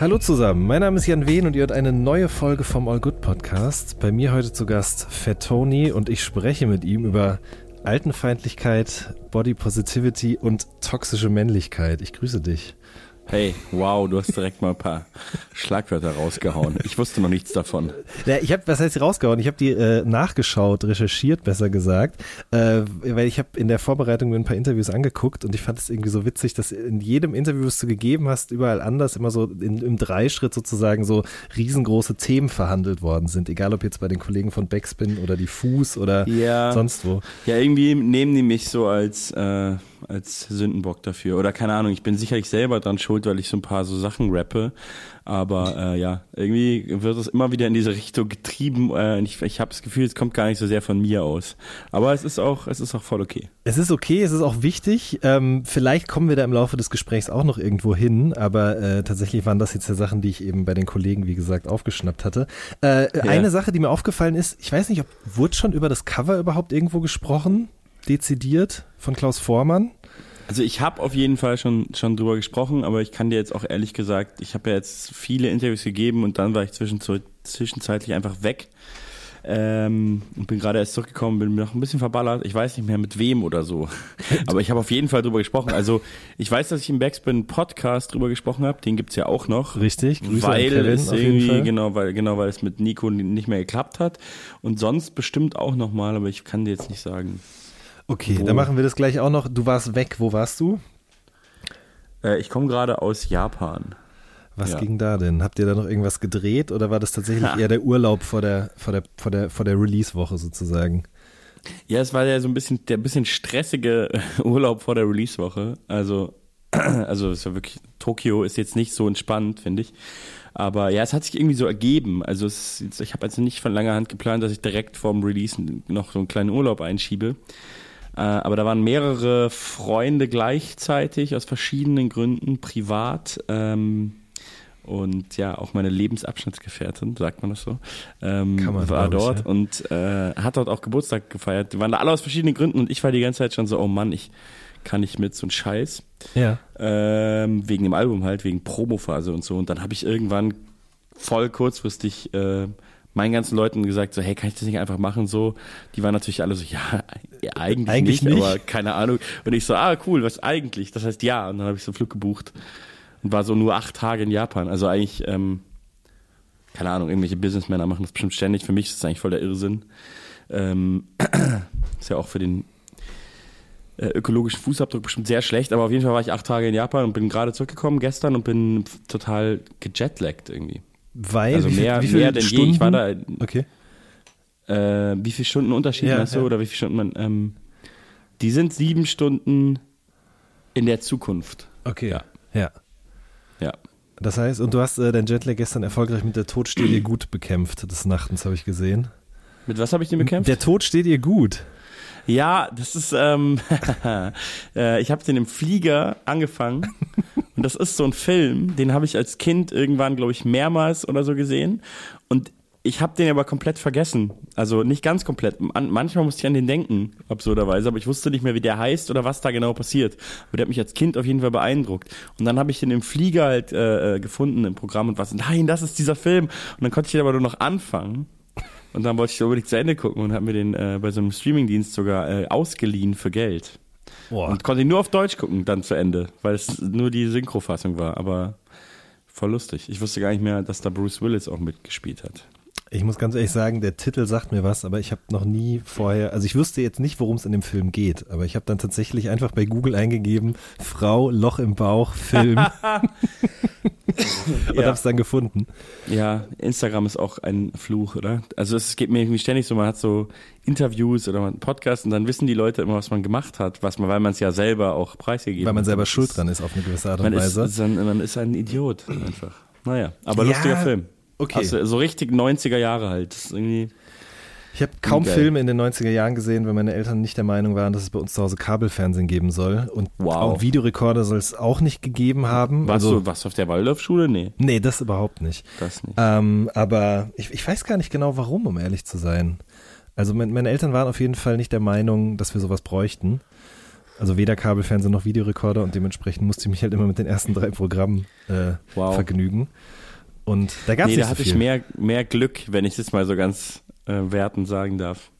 Hallo zusammen, mein Name ist Jan Wehn und ihr hört eine neue Folge vom All Good Podcast. Bei mir heute zu Gast Fat Tony und ich spreche mit ihm über Altenfeindlichkeit, Body Positivity und toxische Männlichkeit. Ich grüße dich. Hey, wow, du hast direkt mal ein paar Schlagwörter rausgehauen. Ich wusste noch nichts davon. Ja, ich habe, was heißt rausgehauen? Ich habe die äh, nachgeschaut, recherchiert, besser gesagt, äh, weil ich habe in der Vorbereitung mir ein paar Interviews angeguckt und ich fand es irgendwie so witzig, dass in jedem Interview, das du gegeben hast, überall anders immer so in, im Dreischritt sozusagen so riesengroße Themen verhandelt worden sind. Egal ob jetzt bei den Kollegen von Backspin oder die Fuß oder ja, sonst wo. Ja, irgendwie nehmen die mich so als äh, als Sündenbock dafür. Oder keine Ahnung, ich bin sicherlich selber dran schuld, weil ich so ein paar so Sachen rappe. Aber äh, ja, irgendwie wird es immer wieder in diese Richtung getrieben. Äh, ich ich habe das Gefühl, es kommt gar nicht so sehr von mir aus. Aber es ist auch, es ist auch voll okay. Es ist okay, es ist auch wichtig. Ähm, vielleicht kommen wir da im Laufe des Gesprächs auch noch irgendwo hin, aber äh, tatsächlich waren das jetzt ja Sachen, die ich eben bei den Kollegen, wie gesagt, aufgeschnappt hatte. Äh, ja. Eine Sache, die mir aufgefallen ist, ich weiß nicht, ob wurde schon über das Cover überhaupt irgendwo gesprochen? Dezidiert von Klaus Vormann? Also ich habe auf jeden Fall schon schon drüber gesprochen, aber ich kann dir jetzt auch ehrlich gesagt, ich habe ja jetzt viele Interviews gegeben und dann war ich zwischenzeitlich einfach weg. Ähm, und bin gerade erst zurückgekommen, bin noch ein bisschen verballert. Ich weiß nicht mehr mit wem oder so. Aber ich habe auf jeden Fall drüber gesprochen. Also ich weiß, dass ich im Backspin Podcast drüber gesprochen habe. Den gibt's ja auch noch. Richtig. Grüße weil es irgendwie genau, weil genau, weil es mit Nico nicht mehr geklappt hat. Und sonst bestimmt auch noch mal, aber ich kann dir jetzt nicht sagen. Okay, Wo? dann machen wir das gleich auch noch. Du warst weg. Wo warst du? Äh, ich komme gerade aus Japan. Was ja. ging da denn? Habt ihr da noch irgendwas gedreht oder war das tatsächlich ha. eher der Urlaub vor der, vor der, vor der, vor der Release-Woche sozusagen? Ja, es war ja so ein bisschen der bisschen stressige Urlaub vor der Release-Woche. Also, also es war wirklich, Tokio ist jetzt nicht so entspannt, finde ich. Aber ja, es hat sich irgendwie so ergeben. Also es, ich habe also nicht von langer Hand geplant, dass ich direkt vorm Release noch so einen kleinen Urlaub einschiebe. Äh, aber da waren mehrere Freunde gleichzeitig aus verschiedenen Gründen privat. Ähm, und ja, auch meine Lebensabschnittsgefährtin, sagt man das so, ähm, Kann man, war dort ich, ja. und äh, hat dort auch Geburtstag gefeiert. Die waren da alle aus verschiedenen Gründen und ich war die ganze Zeit schon so, oh Mann, ich kann nicht mit so ein Scheiß. Ja. Ähm, wegen dem Album halt, wegen Promophase und so. Und dann habe ich irgendwann voll kurzfristig äh, meinen ganzen Leuten gesagt, so, hey, kann ich das nicht einfach machen? So, die waren natürlich alle so, ja, eigentlich, eigentlich nicht, nicht, aber keine Ahnung. Und ich so, ah, cool, was eigentlich? Das heißt ja. Und dann habe ich so einen Flug gebucht und war so nur acht Tage in Japan. Also eigentlich, ähm, keine Ahnung, irgendwelche Businessmänner machen das bestimmt ständig. Für mich ist das eigentlich voll der Irrsinn. Ähm, ist ja auch für den äh, ökologischen Fußabdruck bestimmt sehr schlecht, aber auf jeden Fall war ich acht Tage in Japan und bin gerade zurückgekommen gestern und bin total gejetlaggt irgendwie. Weil? Also mehr, wie mehr denn Stunden? je. Ich war da. Okay. Äh, wie viele Stunden Unterschied ja, hast du? Ja. Oder wie viele Stunden man. Ähm, die sind sieben Stunden in der Zukunft. Okay. Ja. Ja. Ja. Das heißt, und du hast äh, dein Jetlag gestern erfolgreich mit der Tod steht ihr gut bekämpft des Nachtens, habe ich gesehen. Mit was habe ich den bekämpft? Der Tod steht ihr gut. Ja, das ist, ähm, äh, ich habe den im Flieger angefangen und das ist so ein Film, den habe ich als Kind irgendwann, glaube ich, mehrmals oder so gesehen und ich habe den aber komplett vergessen. Also nicht ganz komplett. manchmal musste ich an den denken, absurderweise, aber ich wusste nicht mehr, wie der heißt oder was da genau passiert. Aber der hat mich als Kind auf jeden Fall beeindruckt. Und dann habe ich den im Flieger halt äh, äh gefunden im Programm und was, nein, das ist dieser Film. Und dann konnte ich den aber nur noch anfangen. Und dann wollte ich unbedingt zu Ende gucken und habe mir den äh, bei so einem Streamingdienst sogar äh, ausgeliehen für Geld. Boah. Und konnte nur auf Deutsch gucken dann zu Ende, weil es nur die Synchrofassung war. Aber voll lustig. Ich wusste gar nicht mehr, dass da Bruce Willis auch mitgespielt hat. Ich muss ganz ehrlich sagen, der Titel sagt mir was, aber ich habe noch nie vorher, also ich wusste jetzt nicht, worum es in dem Film geht, aber ich habe dann tatsächlich einfach bei Google eingegeben, Frau, Loch im Bauch, Film. und ja. habe es dann gefunden. Ja, Instagram ist auch ein Fluch, oder? Also es geht mir irgendwie ständig so, man hat so Interviews oder einen Podcast und dann wissen die Leute immer, was man gemacht hat, was man, weil man es ja selber auch preisgegeben hat. Weil man selber schuld dran ist auf eine gewisse Art und man Weise. Ist, man ist ein Idiot einfach. Naja, aber ja, lustiger Film. Okay. Also, so richtig 90er Jahre halt. Das ist irgendwie ich habe kaum geil. Filme in den 90er Jahren gesehen, weil meine Eltern nicht der Meinung waren, dass es bei uns zu Hause Kabelfernsehen geben soll. Und wow. auch Videorekorder soll es auch nicht gegeben haben. Warst also, du was auf der Waldorfschule? Nee. Nee, das überhaupt nicht. Das nicht. Ähm, aber ich, ich weiß gar nicht genau warum, um ehrlich zu sein. Also mein, meine Eltern waren auf jeden Fall nicht der Meinung, dass wir sowas bräuchten. Also weder Kabelfernsehen noch Videorekorder und dementsprechend musste ich mich halt immer mit den ersten drei Programmen äh, wow. vergnügen. Und da gab es nee, da hatte so ich mehr, mehr Glück, wenn ich das mal so ganz äh, werten sagen darf.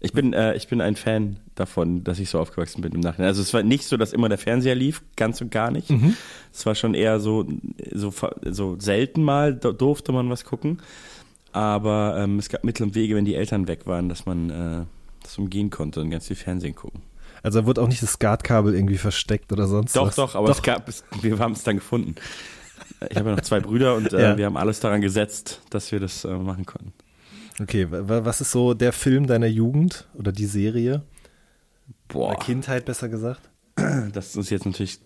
Ich bin, äh, ich bin ein Fan davon, dass ich so aufgewachsen bin im Nachhinein. Also es war nicht so, dass immer der Fernseher lief, ganz und gar nicht. Mhm. Es war schon eher so, so, so selten mal durfte man was gucken. Aber ähm, es gab Mittel und Wege, wenn die Eltern weg waren, dass man äh, das umgehen konnte und ganz viel Fernsehen gucken. Also da wurde auch nicht das Skatkabel irgendwie versteckt oder sonst doch, was? Doch, doch, aber doch. Es gab, es, wir haben es dann gefunden. Ich habe ja noch zwei Brüder und äh, ja. wir haben alles daran gesetzt, dass wir das äh, machen konnten. Okay, was ist so der Film deiner Jugend oder die Serie? Boah. Oder Kindheit besser gesagt? Das ist jetzt natürlich,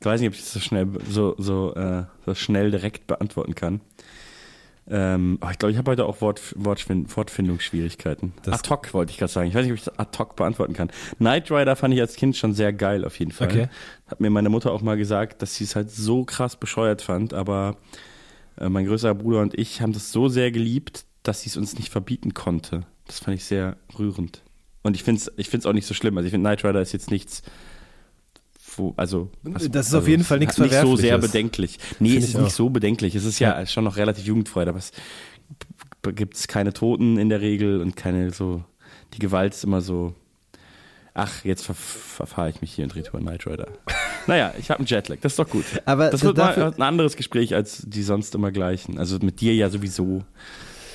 ich weiß nicht, ob ich das so schnell, so, so, äh, so schnell direkt beantworten kann. Ähm, ich glaube, ich habe heute auch Wort, Wortfind, Wortfindungsschwierigkeiten. Das ad hoc wollte ich gerade sagen. Ich weiß nicht, ob ich das ad hoc beantworten kann. Knight Rider fand ich als Kind schon sehr geil, auf jeden Fall. Okay. Hat mir meine Mutter auch mal gesagt, dass sie es halt so krass bescheuert fand, aber äh, mein größerer Bruder und ich haben das so sehr geliebt, dass sie es uns nicht verbieten konnte. Das fand ich sehr rührend. Und ich finde es ich find's auch nicht so schlimm. Also ich finde, Knight Rider ist jetzt nichts, wo, also. Was, das ist also, auf jeden Fall nichts Nicht so sehr bedenklich. Nee, Find es ist nicht so bedenklich. Es ist ja, ja schon noch relativ jugendfrei, aber es gibt es keine Toten in der Regel und keine so, die Gewalt ist immer so, ach, jetzt ver verfahre ich mich hier in Retour Knight Rider. naja, ich habe einen Jetlag, das ist doch gut. Aber das wird mal ein anderes Gespräch als die sonst immer gleichen. Also mit dir ja sowieso.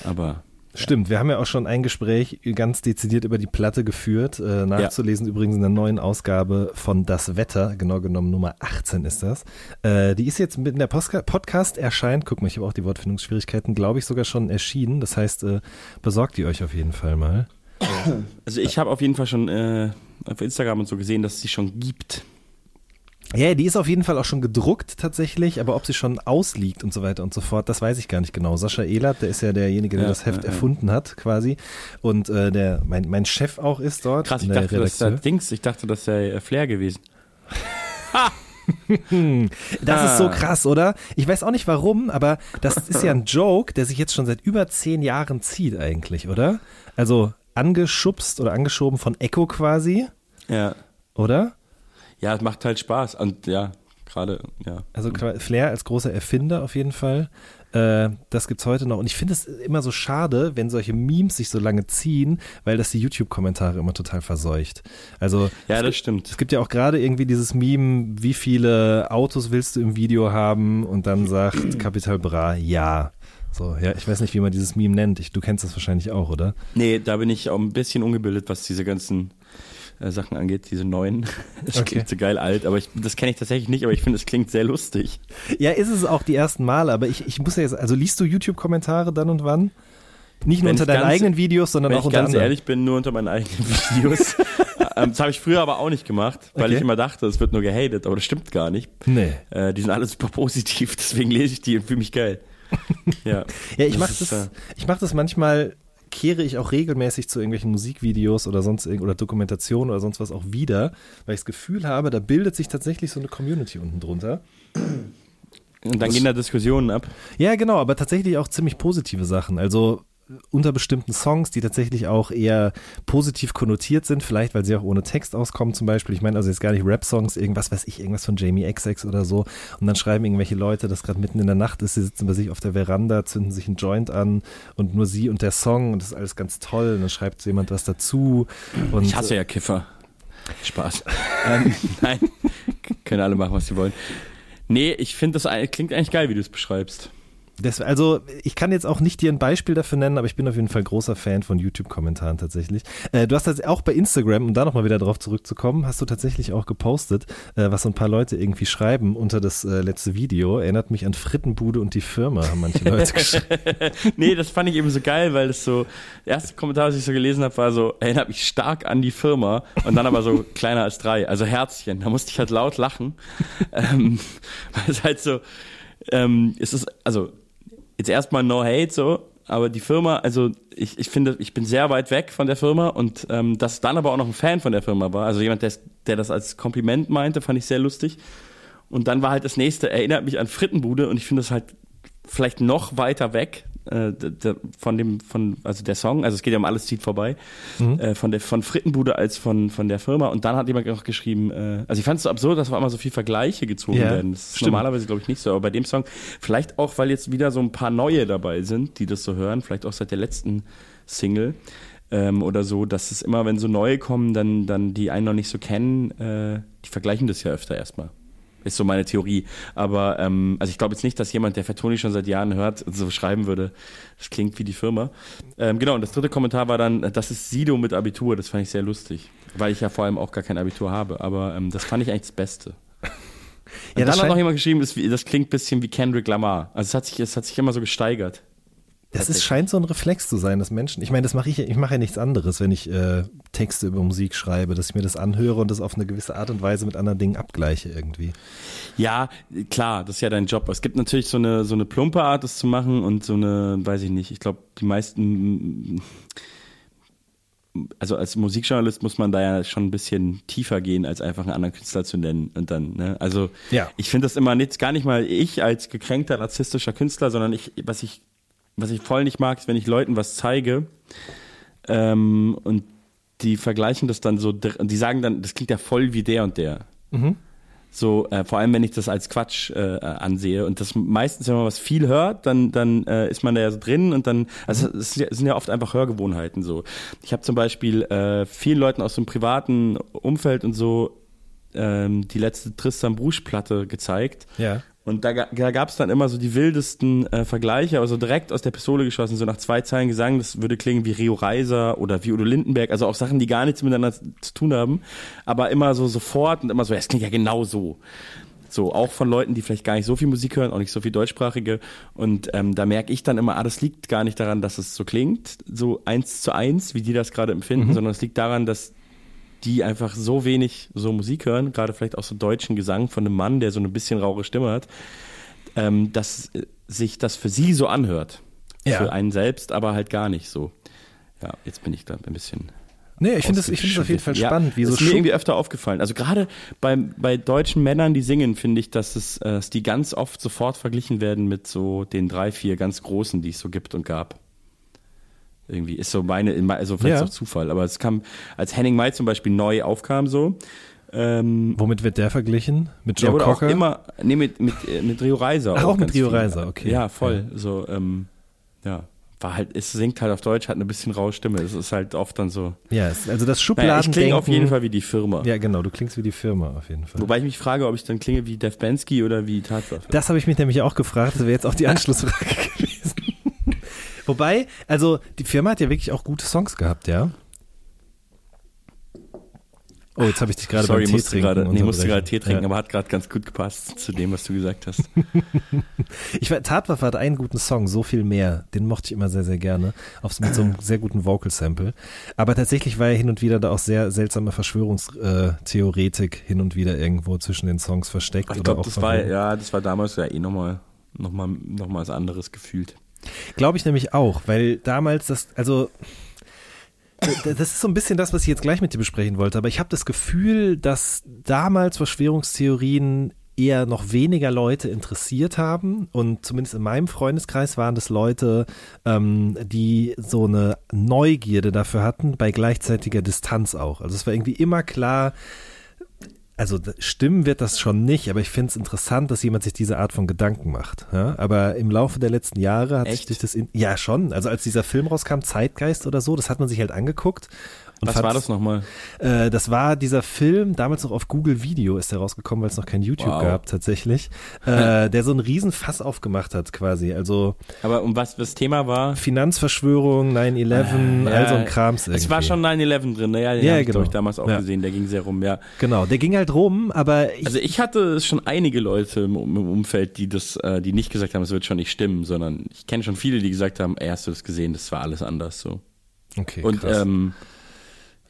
Aber Stimmt, wir haben ja auch schon ein Gespräch ganz dezidiert über die Platte geführt. Äh, nachzulesen ja. übrigens in der neuen Ausgabe von Das Wetter, genau genommen Nummer 18 ist das. Äh, die ist jetzt mit in der Postka Podcast erscheint. Guck mal, ich habe auch die Wortfindungsschwierigkeiten, glaube ich, sogar schon erschienen. Das heißt, äh, besorgt die euch auf jeden Fall mal. Also ich habe auf jeden Fall schon äh, auf Instagram und so gesehen, dass es sie schon gibt. Ja, die ist auf jeden Fall auch schon gedruckt tatsächlich, aber ob sie schon ausliegt und so weiter und so fort, das weiß ich gar nicht genau. Sascha Ehlert, der ist ja derjenige, der ja, das Heft ja, ja. erfunden hat, quasi. Und äh, der mein, mein Chef auch ist dort. Krass, ich dachte, das sei Dings, ich dachte, das sei äh, Flair gewesen. das ist so ah. krass, oder? Ich weiß auch nicht warum, aber das ist ja ein Joke, der sich jetzt schon seit über zehn Jahren zieht eigentlich, oder? Also angeschubst oder angeschoben von Echo quasi. Ja. Oder? Ja, es macht halt Spaß. Und ja, gerade, ja. Also Flair als großer Erfinder auf jeden Fall. Äh, das gibt's heute noch. Und ich finde es immer so schade, wenn solche Memes sich so lange ziehen, weil das die YouTube-Kommentare immer total verseucht. Also ja, das stimmt. Es gibt ja auch gerade irgendwie dieses Meme, wie viele Autos willst du im Video haben? Und dann sagt Capital Bra, ja. So, ja, ich weiß nicht, wie man dieses Meme nennt. Ich, du kennst das wahrscheinlich auch, oder? Nee, da bin ich auch ein bisschen ungebildet, was diese ganzen äh, Sachen angeht, diese neuen. Das okay. klingt so geil alt, aber ich, das kenne ich tatsächlich nicht, aber ich finde, es klingt sehr lustig. Ja, ist es auch die ersten Male, aber ich, ich muss ja jetzt, also liest du YouTube-Kommentare dann und wann? Nicht nur wenn unter deinen ganz, eigenen Videos, sondern auch unter anderen. Wenn ich ganz ehrlich bin, nur unter meinen eigenen Videos. ähm, das habe ich früher aber auch nicht gemacht, weil okay. ich immer dachte, es wird nur gehatet, aber das stimmt gar nicht. Nee. Äh, die sind alle super positiv, deswegen lese ich die und fühle mich geil. ja. ja, ich mache das, äh, ich mach das manchmal kehre ich auch regelmäßig zu irgendwelchen Musikvideos oder sonst oder Dokumentationen oder sonst was auch wieder, weil ich das Gefühl habe, da bildet sich tatsächlich so eine Community unten drunter. Und dann das, gehen da Diskussionen ab. Ja, genau, aber tatsächlich auch ziemlich positive Sachen. Also unter bestimmten Songs, die tatsächlich auch eher positiv konnotiert sind, vielleicht weil sie auch ohne Text auskommen zum Beispiel. Ich meine also jetzt gar nicht Rap-Songs, irgendwas weiß ich, irgendwas von Jamie XX oder so. Und dann schreiben irgendwelche Leute, dass gerade mitten in der Nacht ist, sie sitzen bei sich auf der Veranda, zünden sich einen Joint an und nur sie und der Song und das ist alles ganz toll. Und dann schreibt jemand was dazu. Und ich hasse ja Kiffer. Spaß. ähm, nein, können alle machen, was sie wollen. Nee, ich finde, das klingt eigentlich geil, wie du es beschreibst. Das, also ich kann jetzt auch nicht dir ein Beispiel dafür nennen, aber ich bin auf jeden Fall großer Fan von YouTube-Kommentaren tatsächlich. Äh, du hast das auch bei Instagram, um da nochmal wieder drauf zurückzukommen, hast du tatsächlich auch gepostet, äh, was so ein paar Leute irgendwie schreiben unter das äh, letzte Video. Erinnert mich an Frittenbude und die Firma, haben manche Leute geschrieben. nee, das fand ich eben so geil, weil das so, der erste Kommentar, was ich so gelesen habe, war so, erinnert mich stark an die Firma und dann aber so kleiner als drei, also Herzchen. Da musste ich halt laut lachen. ähm, weil es halt so, ähm, es ist, also jetzt erstmal no hate so, aber die Firma, also ich, ich finde, ich bin sehr weit weg von der Firma und ähm, dass dann aber auch noch ein Fan von der Firma war, also jemand, der, der das als Kompliment meinte, fand ich sehr lustig. Und dann war halt das nächste, erinnert mich an Frittenbude und ich finde das halt vielleicht noch weiter weg äh, von dem, von, also der Song, also es geht ja um alles zieht vorbei, mhm. äh, von der von Frittenbude als von, von der Firma. Und dann hat jemand noch geschrieben, äh, also ich fand es so absurd, dass auf einmal so viel Vergleiche gezogen ja, werden. Das ist normalerweise, glaube ich, nicht so. Aber bei dem Song, vielleicht auch, weil jetzt wieder so ein paar neue dabei sind, die das so hören, vielleicht auch seit der letzten Single. Ähm, oder so, dass es immer, wenn so neue kommen, dann, dann die einen noch nicht so kennen, äh, die vergleichen das ja öfter erstmal. Ist so meine Theorie. Aber ähm, also ich glaube jetzt nicht, dass jemand, der Fatoni schon seit Jahren hört, so schreiben würde, das klingt wie die Firma. Ähm, genau, und das dritte Kommentar war dann, das ist Sido mit Abitur. Das fand ich sehr lustig. Weil ich ja vor allem auch gar kein Abitur habe. Aber ähm, das fand ich eigentlich das Beste. ja, dann hat noch jemand geschrieben, das, das klingt ein bisschen wie Kendrick Lamar. Also es hat sich, es hat sich immer so gesteigert. Das ist, scheint so ein Reflex zu sein, dass Menschen, ich meine, das mache ich, ich mache ja nichts anderes, wenn ich äh, Texte über Musik schreibe, dass ich mir das anhöre und das auf eine gewisse Art und Weise mit anderen Dingen abgleiche irgendwie. Ja, klar, das ist ja dein Job. Es gibt natürlich so eine, so eine plumpe Art, das zu machen und so eine, weiß ich nicht, ich glaube, die meisten, also als Musikjournalist muss man da ja schon ein bisschen tiefer gehen, als einfach einen anderen Künstler zu nennen und dann, ne? Also, ja. ich finde das immer nicht, gar nicht mal ich als gekränkter narzisstischer Künstler, sondern ich, was ich was ich voll nicht mag, ist, wenn ich Leuten was zeige ähm, und die vergleichen das dann so, die sagen dann, das klingt ja voll wie der und der. Mhm. So, äh, vor allem wenn ich das als Quatsch äh, ansehe und das meistens, wenn man was viel hört, dann dann äh, ist man da ja so drin und dann, also mhm. es sind ja oft einfach Hörgewohnheiten so. Ich habe zum Beispiel äh, vielen Leuten aus dem privaten Umfeld und so ähm, die letzte Tristan Brusch Platte gezeigt. Ja. Und da, da gab es dann immer so die wildesten äh, Vergleiche, also direkt aus der Pistole geschossen, so nach zwei Zeilen Gesang, das würde klingen wie Rio Reiser oder wie Udo Lindenberg, also auch Sachen, die gar nichts miteinander zu tun haben, aber immer so sofort und immer so, es klingt ja genau so. So, auch von Leuten, die vielleicht gar nicht so viel Musik hören, auch nicht so viel deutschsprachige. Und ähm, da merke ich dann immer, ah, das liegt gar nicht daran, dass es so klingt, so eins zu eins, wie die das gerade empfinden, mhm. sondern es liegt daran, dass die einfach so wenig so Musik hören, gerade vielleicht auch so deutschen Gesang von einem Mann, der so ein bisschen rauche Stimme hat, ähm, dass sich das für sie so anhört. Ja. Für einen selbst, aber halt gar nicht so. Ja, jetzt bin ich da ein bisschen. Nee, ich finde es find auf jeden Fall spannend. Ja, wie so ist mir irgendwie öfter aufgefallen. Also gerade bei, bei deutschen Männern, die singen, finde ich, dass, es, äh, dass die ganz oft sofort verglichen werden mit so den drei, vier ganz großen, die es so gibt und gab. Irgendwie ist so meine, also vielleicht ja. auch Zufall, aber es kam, als Henning May zum Beispiel neu aufkam, so. Ähm, Womit wird der verglichen? Mit Joe der Cocker? Auch immer, nee, mit, mit, äh, mit Rio Reiser. Ach, auch, auch mit Rio Reiser, okay. Ja, voll. Ja. So, ähm, ja war halt, es singt halt auf Deutsch, hat eine bisschen raue Stimme. Es ist halt oft dann so. Ja, also das Schubladen. Naja, ich klinge auf jeden Fall wie die Firma. Ja, genau, du klingst wie die Firma auf jeden Fall. Wobei ich mich frage, ob ich dann klinge wie Def Bensky oder wie Tatsache. Das habe ich mich nämlich auch gefragt. Das wäre jetzt auch die Anschlussfrage gewesen. Wobei, also die Firma hat ja wirklich auch gute Songs gehabt, ja. Oh, jetzt habe ich dich gerade beim Tee musste trinken. Grade, nee, musste gerade Tee trinken, ja. aber hat gerade ganz gut gepasst zu dem, was du gesagt hast. ich Tatwaffe hat einen guten Song, so viel mehr. Den mochte ich immer sehr, sehr gerne. Auf, mit so einem sehr guten Vocal-Sample. Aber tatsächlich war ja hin und wieder da auch sehr seltsame Verschwörungstheoretik hin und wieder irgendwo zwischen den Songs versteckt. Ich glaube, das war, ja, das war damals ja eh nochmal noch mal, noch mal was anderes gefühlt. Glaube ich nämlich auch, weil damals das, also das ist so ein bisschen das, was ich jetzt gleich mit dir besprechen wollte, aber ich habe das Gefühl, dass damals Verschwörungstheorien eher noch weniger Leute interessiert haben und zumindest in meinem Freundeskreis waren das Leute, ähm, die so eine Neugierde dafür hatten, bei gleichzeitiger Distanz auch. Also es war irgendwie immer klar, also stimmen wird das schon nicht, aber ich finde es interessant, dass jemand sich diese Art von Gedanken macht. Ja? Aber im Laufe der letzten Jahre hat Echt? sich das in, ja schon, also als dieser Film rauskam, Zeitgeist oder so, das hat man sich halt angeguckt Und Was war das nochmal? Äh, das war dieser Film, damals noch auf Google Video ist der rausgekommen, weil es noch kein YouTube Wow. gab tatsächlich, äh, der so einen riesen Fass aufgemacht hat quasi. Also Aber um was das Thema war? Finanzverschwörung, 9-11, Ja, all so ein Krams irgendwie. Es war schon 9-11 drin, ne? ja, den Ja, hab ich, genau. ich damals auch Ja. gesehen, der ging sehr rum, ja. Genau, der ging halt rum, aber ich, Also ich hatte schon einige Leute im, im Umfeld, die das, äh, die nicht gesagt haben, es wird schon nicht stimmen, sondern ich kenne schon viele, die gesagt haben, ey, hast du das gesehen, das war alles anders so. okay, Und krass. ähm,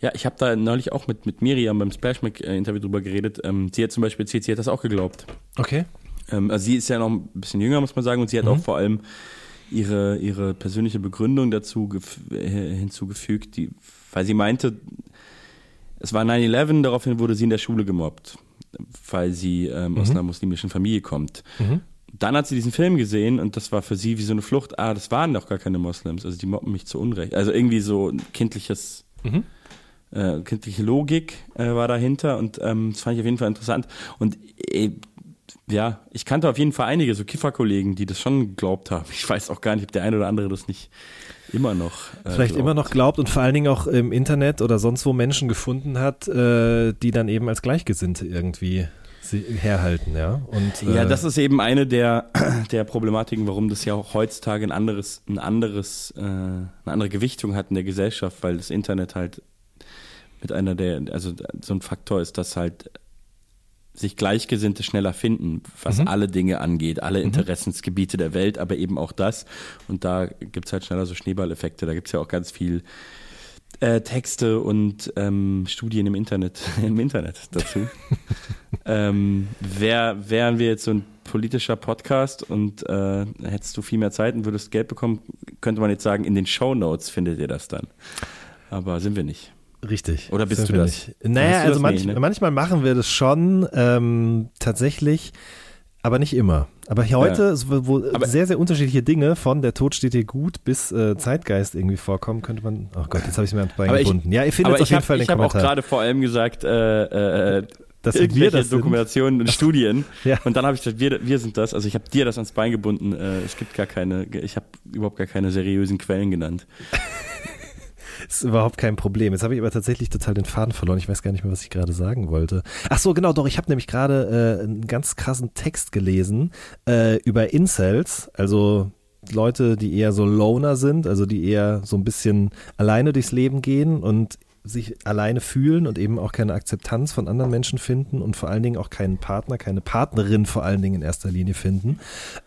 ja, ich habe da neulich auch mit, mit Miriam beim Splashmack-Interview drüber geredet. Ähm, sie hat zum Beispiel erzählt, sie hat das auch geglaubt. okay. Ähm, also sie ist ja noch ein bisschen jünger, muss man sagen, und sie hat Mhm. auch vor allem ihre, ihre persönliche Begründung dazu äh, hinzugefügt, die, weil sie meinte, es war 9-11, daraufhin wurde sie in der Schule gemobbt, weil sie ähm, aus Mhm. einer muslimischen Familie kommt. Mhm. Dann hat sie diesen Film gesehen und das war für sie wie so eine Flucht. Ah, das waren doch gar keine Moslems, also die mobben mich zu Unrecht. Also irgendwie so ein kindliches Mhm. Äh, kindliche Logik äh, war dahinter und ähm, das fand ich auf jeden Fall interessant. Und äh, ja, ich kannte auf jeden Fall einige so Kifferkollegen, die das schon geglaubt haben. Ich weiß auch gar nicht, ob der eine oder andere das nicht immer noch. Äh, Vielleicht glaubt. immer noch glaubt und vor allen Dingen auch im Internet oder sonst wo Menschen gefunden hat, äh, die dann eben als Gleichgesinnte irgendwie herhalten, ja. Und, äh, Ja, das ist eben eine der, der Problematiken, warum das ja auch heutzutage ein anderes, ein anderes, äh, eine andere Gewichtung hat in der Gesellschaft, weil das Internet halt mit einer der, also so ein Faktor ist, dass halt sich Gleichgesinnte schneller finden, was Mhm. alle Dinge angeht, alle Interessensgebiete der Welt, aber eben auch das. Und da gibt's halt schneller so Schneeballeffekte. Da gibt's ja auch ganz viel äh, Texte und ähm, Studien im Internet, im Internet dazu. ähm, wär, wären wir jetzt so ein politischer Podcast und äh, hättest du viel mehr Zeit und würdest Geld bekommen, könnte man jetzt sagen, in den Show Notes findet ihr das dann. Aber sind wir nicht. Richtig. Oder bist Sind du das? nicht. Naja, du also manch, Nee, ne? manchmal machen wir das schon, ähm, tatsächlich, aber nicht immer. Aber hier heute, so, wo Aber- sehr, sehr unterschiedliche Dinge von der Tod steht dir gut bis äh, Zeitgeist irgendwie vorkommen, könnte man, oh Gott, jetzt habe ich es mir ans Bein ich- gebunden. ja, ihr findet auf ich jeden habe Fall den ich hab auch Kommentar. gerade vor allem gesagt, äh, äh, Dass wir das sind. Dokumentationen und Studien. Ja. Und dann habe ich gesagt, wir, wir sind das. Also ich habe dir das ans Bein gebunden. Äh, es gibt gar keine, ich habe überhaupt gar keine seriösen Quellen genannt. Ist überhaupt kein Problem. Jetzt habe ich aber tatsächlich total den Faden verloren. Ich weiß gar nicht mehr, was ich gerade sagen wollte. Ach so, genau, doch. Ich habe nämlich gerade äh, einen ganz krassen Text gelesen äh, über Incels, also Leute, die eher so Loner sind, also die eher so ein bisschen alleine durchs Leben gehen und sich alleine fühlen und eben auch keine Akzeptanz von anderen Menschen finden und vor allen Dingen auch keinen Partner, keine Partnerin vor allen Dingen in erster Linie finden.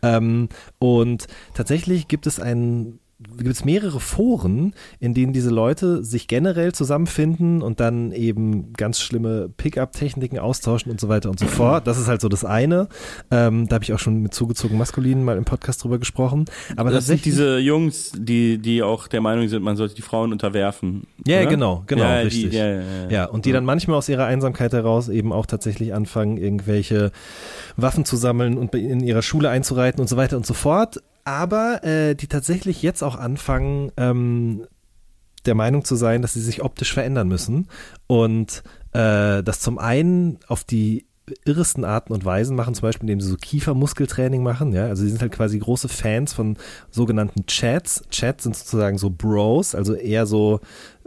Ähm, und tatsächlich gibt es einen gibt es mehrere Foren, in denen diese Leute sich generell zusammenfinden und dann eben ganz schlimme Pickup-Techniken austauschen und so weiter und so fort. Das ist halt so das eine. Ähm, da habe ich auch schon mit zugezogen Maskulinen mal im Podcast drüber gesprochen. Aber das sind diese Jungs, die, die auch der Meinung sind, man sollte die Frauen unterwerfen. Ja, oder? genau, genau, ja, richtig. Die, ja, ja, ja. Und die dann manchmal aus ihrer Einsamkeit heraus eben auch tatsächlich anfangen, irgendwelche Waffen zu sammeln und in ihrer Schule einzureiten und so weiter und so fort. Aber äh, die tatsächlich jetzt auch anfangen, ähm, der Meinung zu sein, dass sie sich optisch verändern müssen. Und äh, das zum einen auf die irresten Arten und Weisen machen, zum Beispiel indem sie so Kiefermuskeltraining machen, ja, also sie sind halt quasi große Fans von sogenannten Chats. Chats sind sozusagen so Bros, also eher so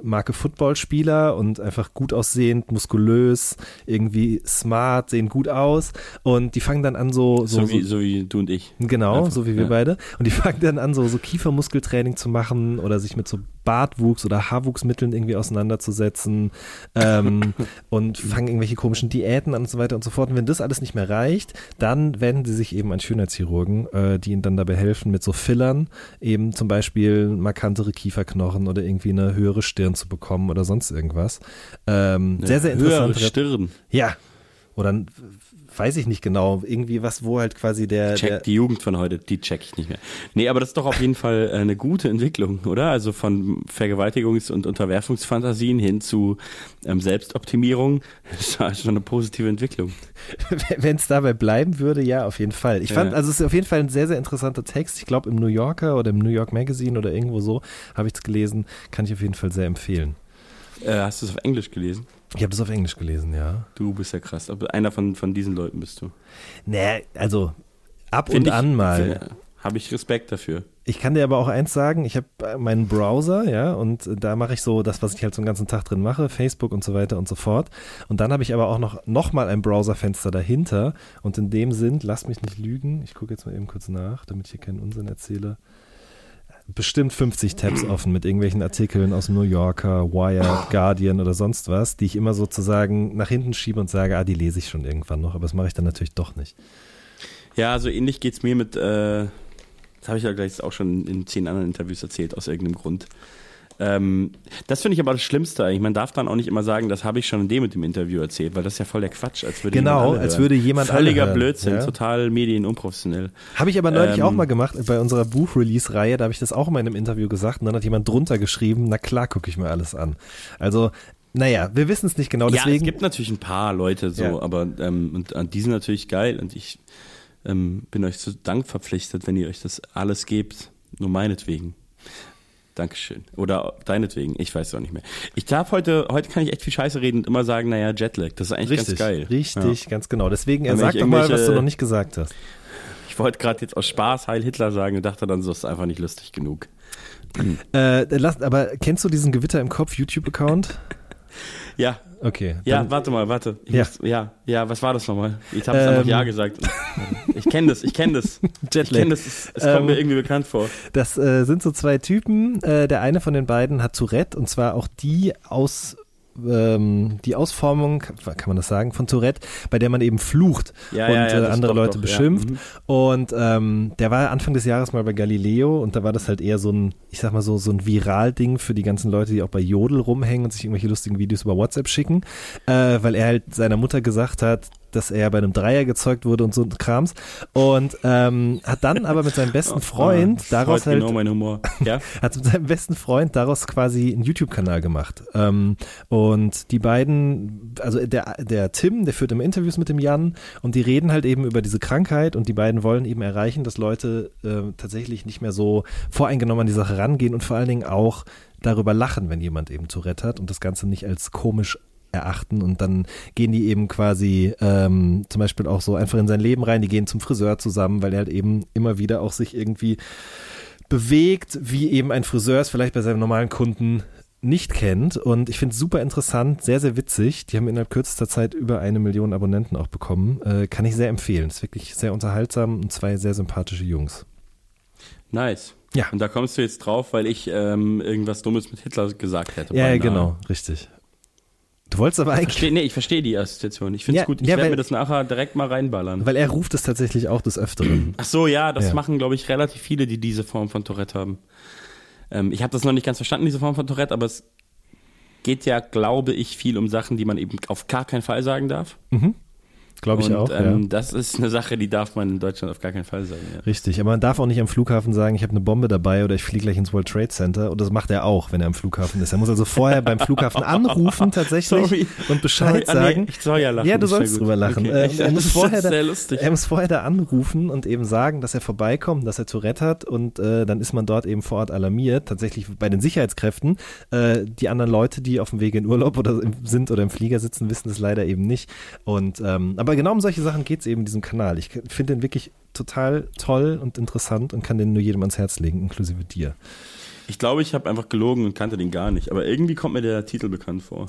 Marke Footballspieler und einfach gut aussehend, muskulös, irgendwie smart, sehen gut aus und die fangen dann an so, so, So, wie, so wie du und ich. Genau, Einfach, so wie wir ja. beide. Und die fangen dann an, so, so Kiefermuskeltraining zu machen oder sich mit so Bartwuchs oder Haarwuchsmitteln irgendwie auseinanderzusetzen ähm, und fangen irgendwelche komischen Diäten an und so weiter und so fort. Und wenn das alles nicht mehr reicht, dann wenden sie sich eben an Schönheitschirurgen, äh, die ihnen dann dabei helfen, mit so Fillern eben zum Beispiel markantere Kieferknochen oder irgendwie eine höhere Stirn zu bekommen oder sonst irgendwas. Ähm, sehr, sehr Höhere interessant. Stirn. Ja. Oder weiß ich nicht genau, irgendwie was, wo halt quasi der, Check der die Jugend von heute, die check ich nicht mehr. Nee, aber das ist doch auf jeden Fall äh, eine gute Entwicklung, oder? Also von Vergewaltigungs- und Unterwerfungsfantasien hin zu ähm, Selbstoptimierung. Das ist ja schon eine positive Entwicklung. Wenn es dabei bleiben würde, ja, auf jeden Fall. Ich fand, Ja. also es ist auf jeden Fall ein sehr, sehr interessanter Text. Ich glaube, im New Yorker oder im New York Magazine oder irgendwo so habe ich es gelesen. Kann ich auf jeden Fall sehr empfehlen. Äh, hast du es auf Englisch gelesen? Ich habe das auf Englisch gelesen, ja. Du bist ja krass. Aber einer von, von diesen Leuten bist du. Nee, also ab Find und ich, an mal. Habe ich Respekt dafür. Ich kann dir aber auch eins sagen, ich habe meinen Browser, ja, und da mache ich so das, was ich halt so den ganzen Tag drin mache, Facebook und so weiter und so fort. Und dann habe ich aber auch noch, noch mal ein Browserfenster dahinter. Und in dem sind, lass mich nicht lügen, ich gucke jetzt mal eben kurz nach, damit ich hier keinen Unsinn erzähle bestimmt 50 Tabs offen mit irgendwelchen Artikeln aus New Yorker, Wired, Guardian oder sonst was, die ich immer sozusagen nach hinten schiebe und sage, ah, die lese ich schon irgendwann noch, aber das mache ich dann natürlich doch nicht. Ja, so ähnlich geht es mir mit, äh, das habe ich ja gleich auch schon in zehn anderen Interviews erzählt, aus irgendeinem Grund. Ähm, das finde ich aber das Schlimmste eigentlich. Man darf dann auch nicht immer sagen, das habe ich schon in dem mit dem Interview erzählt, weil das ist ja voll der Quatsch. Als würde genau, als würde jemand Völliger Blödsinn, ja? total medienunprofessionell. Habe ich aber neulich ähm, auch mal gemacht bei unserer Buch-Release-Reihe, da habe ich das auch mal in einem Interview gesagt und dann hat jemand drunter geschrieben, na klar gucke ich mir alles an. Also naja, wir wissen es nicht genau. Deswegen. Ja, es gibt natürlich ein paar Leute so, ja. aber ähm, und, die sind natürlich geil und ich ähm, bin euch zu Dank verpflichtet, wenn ihr euch das alles gebt, nur meinetwegen. Dankeschön. Oder deinetwegen, ich weiß es auch nicht mehr. Ich darf heute, heute kann ich echt viel Scheiße reden und immer sagen, naja, Jetlag, das ist eigentlich richtig, ganz geil. Richtig, ja. ganz genau. Deswegen, er sag doch mal, was du noch nicht gesagt hast. Ich wollte gerade jetzt aus Spaß Heil Hitler sagen und dachte dann, so ist einfach nicht lustig genug. Äh, lass, aber kennst du diesen Gewitter im Kopf YouTube-Account? ja. Okay. Ja, warte mal, warte. ja. Muss, ja, ja, was war das nochmal? Ich habe ähm, einfach Ja gesagt. Ich kenne das, ich kenne das. Jetlag. Ich kenne das, es, es kommt ähm, mir irgendwie bekannt vor. Das äh, sind so zwei Typen. Äh, der eine von den beiden hat Tourette und zwar auch die aus ähm, die Ausformung, kann man das sagen, von Tourette, bei der man eben flucht ja, und ja, ja, äh, andere Leute doch, beschimpft. Mhm. Und ähm, der war Anfang des Jahres mal bei Galileo und da war das halt eher so ein, ich sag mal so, so ein Viral-Ding für die ganzen Leute, die auch bei Jodel rumhängen und sich irgendwelche lustigen Videos über WhatsApp schicken, äh, weil er halt seiner Mutter gesagt hat, dass er bei einem Dreier gezeugt wurde und so Krams. Und ähm, hat dann aber mit seinem besten Freund oh, daraus halt. Genau mein Humor. Ja? hat mit seinem besten Freund daraus quasi einen YouTube-Kanal gemacht. Ähm, und die beiden, also der, der Tim, der führt immer Interviews mit dem Jan und die reden halt eben über diese Krankheit und die beiden wollen eben erreichen, dass Leute äh, tatsächlich nicht mehr so voreingenommen an die Sache rangehen und vor allen Dingen auch darüber lachen, wenn jemand eben Tourette hat und das Ganze nicht als komisch erachten und dann gehen die eben quasi ähm, zum Beispiel auch so einfach in sein Leben rein, die gehen zum Friseur zusammen, weil er halt eben immer wieder auch sich irgendwie bewegt, wie eben ein Friseur es vielleicht bei seinem normalen Kunden nicht kennt. Und ich finde es super interessant, sehr, sehr witzig. Die haben innerhalb kürzester Zeit über eine Million Abonnenten auch bekommen. Äh, kann ich sehr empfehlen. Ist wirklich sehr unterhaltsam und zwei sehr sympathische Jungs. Nice. Ja. Und da kommst du jetzt drauf, weil ich ähm, irgendwas Dummes mit Hitler gesagt hätte. Ja, genau, richtig. Du wolltest aber eigentlich. Versteh, nee, ich verstehe die Assoziation. Ich finde es ja, gut. Ich ja, werde mir das nachher direkt mal reinballern. Weil er ruft es tatsächlich auch des Öfteren. Ach so, ja, das ja. machen, glaube ich, relativ viele, die diese Form von Tourette haben. Ähm, ich habe das noch nicht ganz verstanden, diese Form von Tourette, aber es geht ja, glaube ich, viel um Sachen, die man eben auf gar keinen Fall sagen darf. Mhm. Glaube ich und, auch. Ähm, ja. Das ist eine Sache, die darf man in Deutschland auf gar keinen Fall sagen. Ja. Richtig, aber man darf auch nicht am Flughafen sagen, ich habe eine Bombe dabei oder ich fliege gleich ins World Trade Center. Und das macht er auch, wenn er am Flughafen ist. Er muss also vorher beim Flughafen anrufen tatsächlich Sorry. und Bescheid Sorry. sagen. Ah, nee, ich soll ja lachen. Ja, du sollst drüber lachen. Okay. Ähm, er, muss vorher da, er muss vorher da anrufen und eben sagen, dass er vorbeikommt, dass er Tourette hat und äh, dann ist man dort eben vor Ort alarmiert. Tatsächlich bei den Sicherheitskräften. Äh, die anderen Leute, die auf dem Weg in Urlaub oder sind oder im Flieger sitzen, wissen das leider eben nicht. Und ähm, aber genau um solche Sachen geht es eben in diesem Kanal. Ich finde den wirklich total toll und interessant und kann den nur jedem ans Herz legen, inklusive dir. Ich glaube, ich habe einfach gelogen und kannte den gar nicht, aber irgendwie kommt mir der Titel bekannt vor.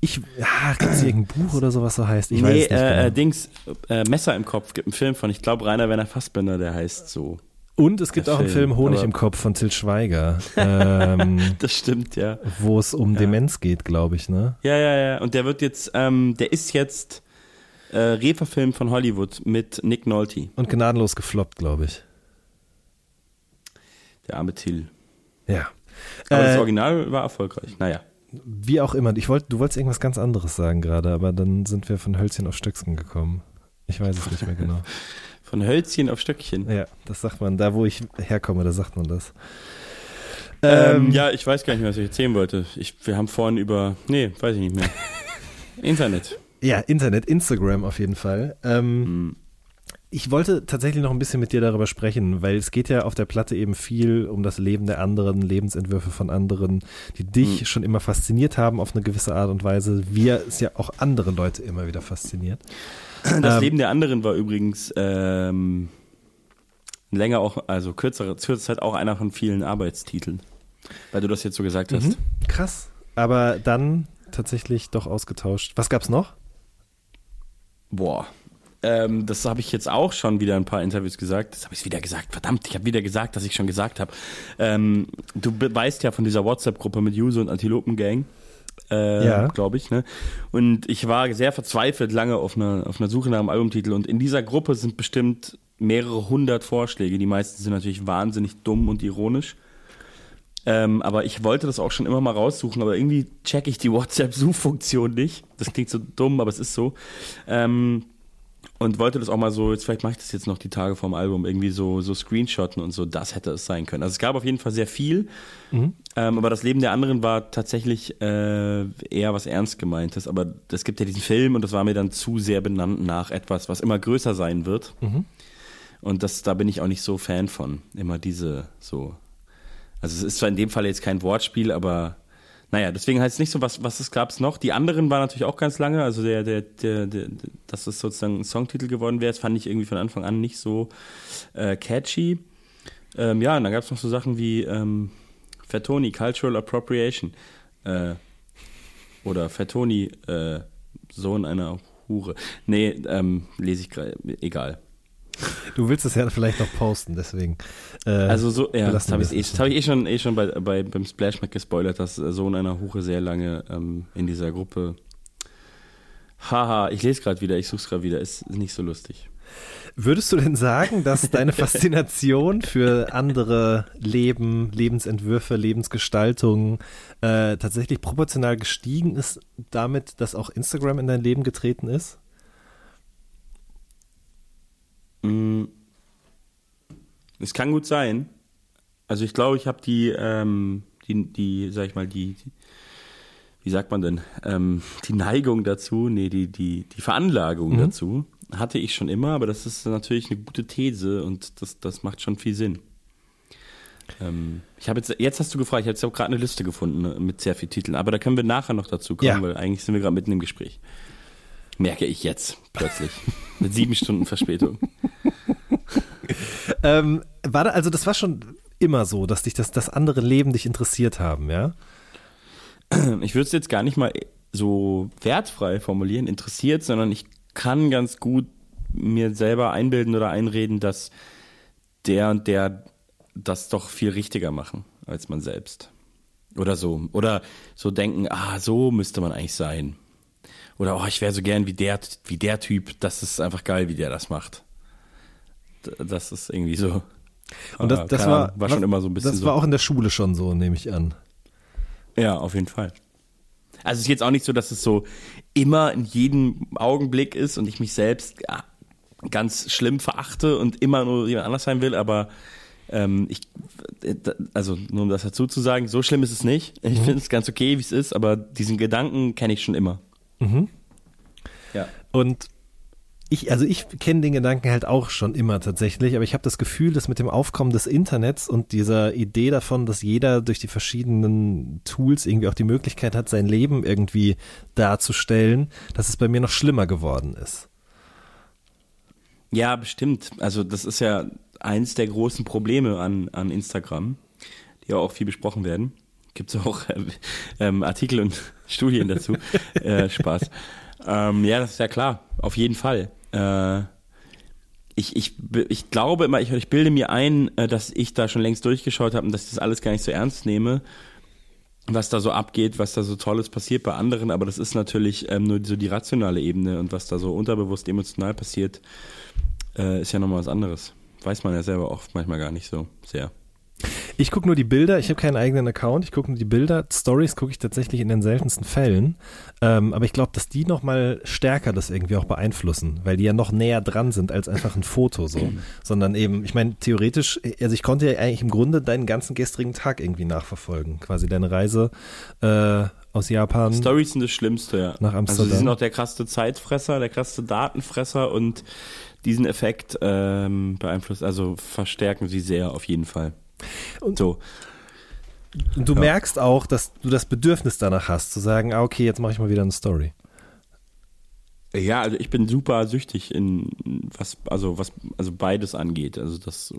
Ich, ja, gibt es irgendein Buch oder sowas so heißt? Ich nee, weiß nicht äh, genau. Dings, äh, Messer im Kopf, gibt einen Film von, ich glaube, Rainer Werner Fassbender, der heißt so. Und es gibt auch Film, einen Film Honig im Kopf von Till Schweiger. Ähm, das stimmt, ja. Wo es um ja. Demenz geht, glaube ich, ne? Ja, ja, ja. Und der wird jetzt, ähm, der ist jetzt äh, Reverfilm von Hollywood mit Nick Nolte. Und gnadenlos gefloppt, glaube ich. Der arme Till. Ja. Aber äh, das Original war erfolgreich. Naja. Wie auch immer. Ich wollt, du wolltest irgendwas ganz anderes sagen gerade, aber dann sind wir von Hölzchen auf Stöcksken gekommen. Ich weiß es nicht mehr genau. Von Hölzchen auf Stöckchen. Ja, das sagt man. Da, wo ich herkomme, da sagt man das. Ähm, ähm, ja, ich weiß gar nicht mehr, was ich erzählen wollte. Ich, wir haben vorhin über. Nee, weiß ich nicht mehr. Internet. Ja, Internet, Instagram auf jeden Fall. Ähm, mhm. Ich wollte tatsächlich noch ein bisschen mit dir darüber sprechen, weil es geht ja auf der Platte eben viel um das Leben der anderen, Lebensentwürfe von anderen, die dich mhm. schon immer fasziniert haben auf eine gewisse Art und Weise, wie es ja auch andere Leute immer wieder fasziniert. Das ähm, Leben der anderen war übrigens ähm, länger auch, also kürzere, kürzere Zeit auch einer von vielen Arbeitstiteln. Weil du das jetzt so gesagt hast. Mhm. Krass. Aber dann tatsächlich doch ausgetauscht. Was gab's noch? Boah. Ähm, das habe ich jetzt auch schon wieder ein paar Interviews gesagt. Das habe ich wieder gesagt. Verdammt, ich habe wieder gesagt, dass ich schon gesagt habe. Ähm, du weißt ja von dieser WhatsApp-Gruppe mit Juso und Antilopen Gang. Äh, ja. glaube ich. Ne? Und ich war sehr verzweifelt lange auf einer, auf einer Suche nach einem Albumtitel. Und in dieser Gruppe sind bestimmt mehrere hundert Vorschläge. Die meisten sind natürlich wahnsinnig dumm und ironisch. Ähm, aber ich wollte das auch schon immer mal raussuchen, aber irgendwie checke ich die WhatsApp-Suchfunktion nicht. Das klingt so dumm, aber es ist so. Ähm, und wollte das auch mal so, jetzt vielleicht mache ich das jetzt noch die Tage vorm Album, irgendwie so, so screenshotten und so, das hätte es sein können. Also es gab auf jeden Fall sehr viel, mhm. ähm, aber das Leben der anderen war tatsächlich äh, eher was ernst gemeintes. Aber es gibt ja diesen Film und das war mir dann zu sehr benannt nach etwas, was immer größer sein wird. Mhm. Und das, da bin ich auch nicht so Fan von. Immer diese so. Also es ist zwar in dem Fall jetzt kein Wortspiel, aber naja, deswegen heißt es nicht so, was, was es gab es noch. Die anderen waren natürlich auch ganz lange, also der, der, der, der dass es sozusagen ein Songtitel geworden wäre, das fand ich irgendwie von Anfang an nicht so äh, catchy. Ähm, ja, und dann gab es noch so Sachen wie ähm, Fettoni, Cultural Appropriation. Äh, oder Fettoni, äh, Sohn einer Hure. Nee, ähm, lese ich gerade, egal. Du willst es ja vielleicht noch posten, deswegen. Äh, also so, ja, das habe ich, eh, hab ich eh schon, eh schon bei, bei, beim Splash Mac gespoilert, dass Sohn einer Huche sehr lange ähm, in dieser Gruppe. Haha, ich lese gerade wieder, ich suche es gerade wieder, ist nicht so lustig. Würdest du denn sagen, dass deine Faszination für andere Leben, Lebensentwürfe, Lebensgestaltungen äh, tatsächlich proportional gestiegen ist, damit, dass auch Instagram in dein Leben getreten ist? Es kann gut sein. Also ich glaube, ich habe die, ähm, die, die, sag ich mal, die, die wie sagt man denn, ähm, die Neigung dazu, nee, die, die, die Veranlagung mhm. dazu hatte ich schon immer, aber das ist natürlich eine gute These und das, das macht schon viel Sinn. Ähm, ich habe jetzt, jetzt hast du gefragt, ich habe jetzt auch gerade eine Liste gefunden ne, mit sehr vielen Titeln, aber da können wir nachher noch dazu kommen, ja. weil eigentlich sind wir gerade mitten im Gespräch. Merke ich jetzt plötzlich. Mit sieben Stunden Verspätung. ähm, war da, also das war schon immer so, dass dich das, das andere Leben dich interessiert haben, ja? Ich würde es jetzt gar nicht mal so wertfrei formulieren, interessiert, sondern ich kann ganz gut mir selber einbilden oder einreden, dass der und der das doch viel richtiger machen als man selbst. Oder so. Oder so denken, ah, so müsste man eigentlich sein. Oder oh, ich wäre so gern wie der, wie der Typ, das ist einfach geil, wie der das macht. Das ist irgendwie so. Und das, das war, war schon immer so ein bisschen. Das so. war auch in der Schule schon so, nehme ich an. Ja, auf jeden Fall. Also es ist jetzt auch nicht so, dass es so immer in jedem Augenblick ist und ich mich selbst ja, ganz schlimm verachte und immer nur jemand anders sein will, aber ähm, ich, also nur um das dazu zu sagen, so schlimm ist es nicht. Ich mhm. finde es ganz okay, wie es ist, aber diesen Gedanken kenne ich schon immer. Mhm. Ja. Und ich, also ich kenne den Gedanken halt auch schon immer tatsächlich, aber ich habe das Gefühl, dass mit dem Aufkommen des Internets und dieser Idee davon, dass jeder durch die verschiedenen Tools irgendwie auch die Möglichkeit hat, sein Leben irgendwie darzustellen, dass es bei mir noch schlimmer geworden ist. Ja, bestimmt. Also das ist ja eins der großen Probleme an, an Instagram, die ja auch viel besprochen werden. Gibt es auch äh, ähm, Artikel und Studien dazu. äh, Spaß. Ähm, ja, das ist ja klar, auf jeden Fall. Äh, ich, ich, ich glaube immer, ich, ich bilde mir ein, äh, dass ich da schon längst durchgeschaut habe und dass ich das alles gar nicht so ernst nehme, was da so abgeht, was da so Tolles passiert bei anderen, aber das ist natürlich ähm, nur so die rationale Ebene und was da so unterbewusst emotional passiert, äh, ist ja nochmal was anderes. Weiß man ja selber oft manchmal gar nicht so sehr. Ich gucke nur die Bilder, ich habe keinen eigenen Account, ich gucke nur die Bilder. Stories gucke ich tatsächlich in den seltensten Fällen. Ähm, aber ich glaube, dass die nochmal stärker das irgendwie auch beeinflussen, weil die ja noch näher dran sind als einfach ein Foto so. Sondern eben, ich meine, theoretisch, also ich konnte ja eigentlich im Grunde deinen ganzen gestrigen Tag irgendwie nachverfolgen. Quasi deine Reise äh, aus Japan. Stories sind das Schlimmste, ja. Nach Amsterdam. Also sie sind auch der krasse Zeitfresser, der krasse Datenfresser und diesen Effekt ähm, beeinflusst, also verstärken sie sehr auf jeden Fall. Und so. Und du ja. merkst auch, dass du das Bedürfnis danach hast, zu sagen, ah, okay, jetzt mache ich mal wieder eine Story. Ja, also ich bin super süchtig in was, also was, also beides angeht. Also das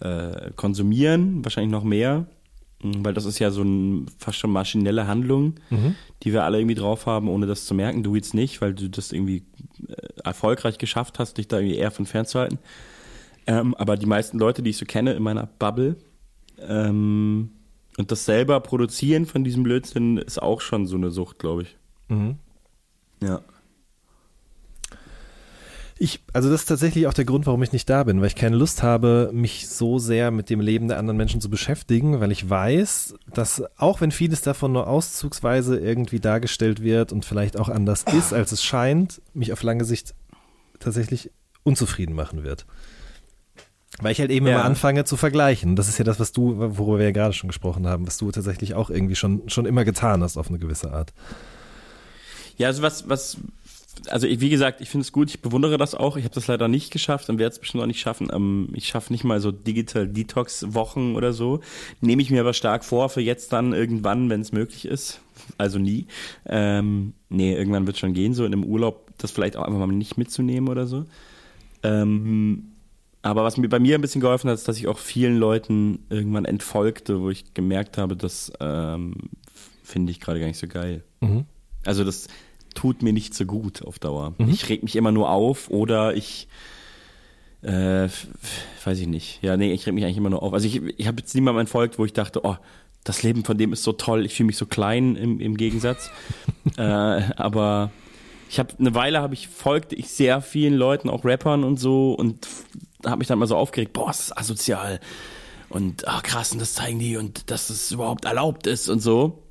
äh, Konsumieren wahrscheinlich noch mehr, weil das ist ja so ein fast schon maschinelle Handlung, mhm. die wir alle irgendwie drauf haben, ohne das zu merken. Du jetzt nicht, weil du das irgendwie äh, erfolgreich geschafft hast, dich da irgendwie eher von fernzuhalten. Ähm, aber die meisten Leute, die ich so kenne in meiner Bubble, ähm, und das selber produzieren von diesem Blödsinn ist auch schon so eine Sucht, glaube ich. Mhm. Ja. Ich, also das ist tatsächlich auch der Grund, warum ich nicht da bin, weil ich keine Lust habe, mich so sehr mit dem Leben der anderen Menschen zu beschäftigen, weil ich weiß, dass auch wenn vieles davon nur auszugsweise irgendwie dargestellt wird und vielleicht auch anders ist, als es scheint, mich auf lange Sicht tatsächlich unzufrieden machen wird. Weil ich halt eben ja. immer anfange zu vergleichen. Das ist ja das, was du, worüber wir ja gerade schon gesprochen haben, was du tatsächlich auch irgendwie schon, schon immer getan hast auf eine gewisse Art. Ja, also was, was, also ich, wie gesagt, ich finde es gut, ich bewundere das auch. Ich habe das leider nicht geschafft und werde es bestimmt auch nicht schaffen. Ähm, ich schaffe nicht mal so Digital Detox-Wochen oder so. Nehme ich mir aber stark vor für jetzt dann irgendwann, wenn es möglich ist. Also nie. Ähm, nee, irgendwann wird schon gehen, so in einem Urlaub das vielleicht auch einfach mal nicht mitzunehmen oder so. Ähm, aber was mir bei mir ein bisschen geholfen hat, ist, dass ich auch vielen Leuten irgendwann entfolgte, wo ich gemerkt habe, das ähm, finde ich gerade gar nicht so geil. Mhm. Also das tut mir nicht so gut auf Dauer. Mhm. Ich reg mich immer nur auf oder ich äh, weiß ich nicht. Ja, nee, ich reg mich eigentlich immer nur auf. Also ich, ich habe jetzt niemandem entfolgt, wo ich dachte, oh, das Leben von dem ist so toll, ich fühle mich so klein im, im Gegensatz. äh, aber ich habe eine Weile habe ich folgte ich sehr vielen Leuten, auch Rappern und so und habe mich dann mal so aufgeregt, boah, das ist asozial und ach krass, und das zeigen die und dass es überhaupt erlaubt ist und so.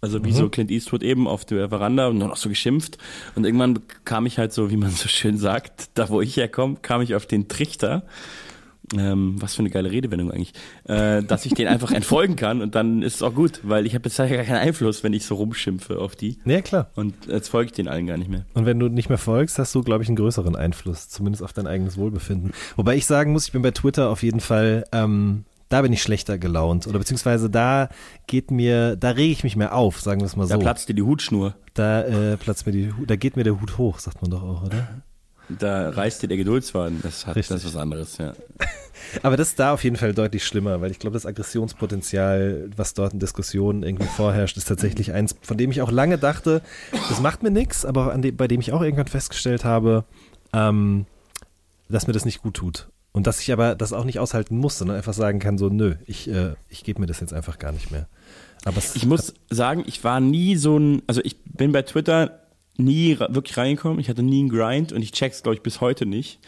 Also wie mhm. so Clint Eastwood eben auf der Veranda und nur noch so geschimpft. Und irgendwann kam ich halt so, wie man so schön sagt, da wo ich herkomme, kam ich auf den Trichter. Ähm, was für eine geile Redewendung eigentlich, äh, dass ich den einfach entfolgen kann und dann ist es auch gut, weil ich habe jetzt ja gar keinen Einfluss, wenn ich so rumschimpfe auf die. Ja, klar. Und jetzt folge ich den allen gar nicht mehr. Und wenn du nicht mehr folgst, hast du, glaube ich, einen größeren Einfluss, zumindest auf dein eigenes Wohlbefinden. Wobei ich sagen muss, ich bin bei Twitter auf jeden Fall ähm, da bin ich schlechter gelaunt. Oder beziehungsweise da geht mir, da rege ich mich mehr auf, sagen wir es mal so. Da platzt dir die Hutschnur. Da äh, platzt mir die, da geht mir der Hut hoch, sagt man doch auch, oder? Da reißt dir der Geduldsfaden. Das hat Richtig. das ist was anderes, ja. Aber das ist da auf jeden Fall deutlich schlimmer, weil ich glaube, das Aggressionspotenzial, was dort in Diskussionen irgendwie vorherrscht, ist tatsächlich eins, von dem ich auch lange dachte, das macht mir nichts, aber dem, bei dem ich auch irgendwann festgestellt habe, ähm, dass mir das nicht gut tut. Und dass ich aber das auch nicht aushalten muss, sondern einfach sagen kann, so, nö, ich, äh, ich gebe mir das jetzt einfach gar nicht mehr. Aber ich muss sagen, ich war nie so ein, also ich bin bei Twitter nie wirklich reingekommen, ich hatte nie einen Grind und ich check's, glaube ich, bis heute nicht.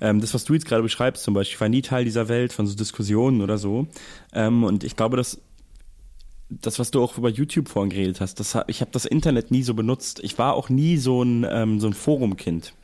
Ähm, das, was du jetzt gerade beschreibst zum Beispiel, ich war nie Teil dieser Welt von so Diskussionen oder so. Ähm, und ich glaube, dass das, was du auch über YouTube vorhin geredet hast, das, ich habe das Internet nie so benutzt. Ich war auch nie so ein, ähm, so ein Forumkind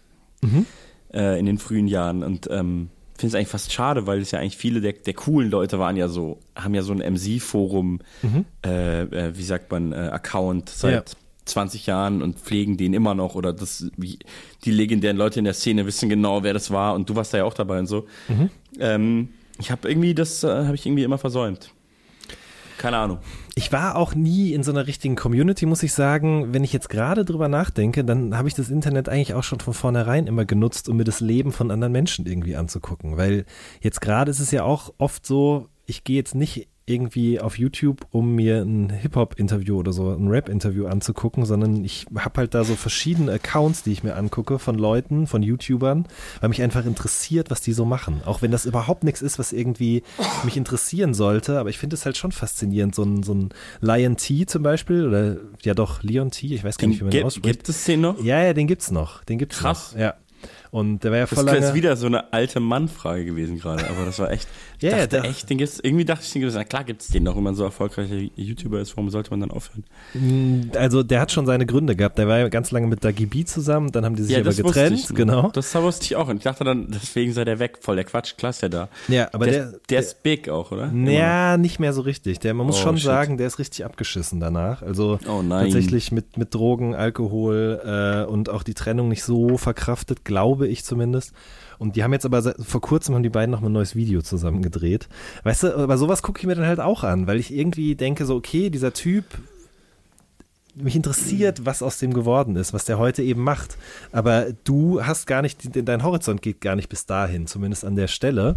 mhm. äh, in den frühen Jahren und ähm, finde es eigentlich fast schade, weil es ja eigentlich viele der, der coolen Leute waren ja so, haben ja so ein MC-Forum, mhm. äh, äh, wie sagt man, äh, Account seit ja. 20 Jahren und pflegen den immer noch oder das, wie, die legendären Leute in der Szene wissen genau, wer das war und du warst da ja auch dabei und so. Mhm. Ähm, ich habe irgendwie, das äh, habe ich irgendwie immer versäumt. Keine Ahnung. Ich war auch nie in so einer richtigen Community, muss ich sagen. Wenn ich jetzt gerade drüber nachdenke, dann habe ich das Internet eigentlich auch schon von vornherein immer genutzt, um mir das Leben von anderen Menschen irgendwie anzugucken. Weil jetzt gerade ist es ja auch oft so, ich gehe jetzt nicht irgendwie auf YouTube, um mir ein Hip-Hop-Interview oder so, ein Rap-Interview anzugucken, sondern ich habe halt da so verschiedene Accounts, die ich mir angucke von Leuten, von YouTubern, weil mich einfach interessiert, was die so machen. Auch wenn das überhaupt nichts ist, was irgendwie mich interessieren sollte, aber ich finde es halt schon faszinierend. So ein, so ein Lion T zum Beispiel, oder ja doch, Leon T, ich weiß gar nicht, wie man den ausspricht. Gibt es den noch? Ja, ja, den gibt's noch. Den gibt's Krass. Noch. Ja. Und der war ja voll Das ist wieder so eine alte Mann-Frage gewesen gerade, aber das war echt. Ja, dachte ja, echt, den gibt's, irgendwie dachte ich, den gibt's, na klar gibt's den noch, wenn man so erfolgreicher YouTuber ist, warum sollte man dann aufhören? Mm, also der hat schon seine Gründe gehabt. Der war ja ganz lange mit Dagi B zusammen, dann haben die sich ja, aber getrennt, ich, genau. Das wusste ich auch und ich dachte dann, deswegen sei der weg, voll der Quatsch, klar ist der da. Ja, aber der, der, der ist big auch, oder? Ja, nicht mehr so richtig. Der, man muss oh, schon shit. sagen, der ist richtig abgeschissen danach. Also oh, tatsächlich mit, mit Drogen, Alkohol äh, und auch die Trennung nicht so verkraftet, glaube ich zumindest. Und die haben jetzt aber vor kurzem haben die beiden noch mal ein neues Video zusammen gedreht. Weißt du, aber sowas gucke ich mir dann halt auch an, weil ich irgendwie denke so, okay, dieser Typ, mich interessiert, was aus dem geworden ist, was der heute eben macht. Aber du hast gar nicht, dein Horizont geht gar nicht bis dahin, zumindest an der Stelle.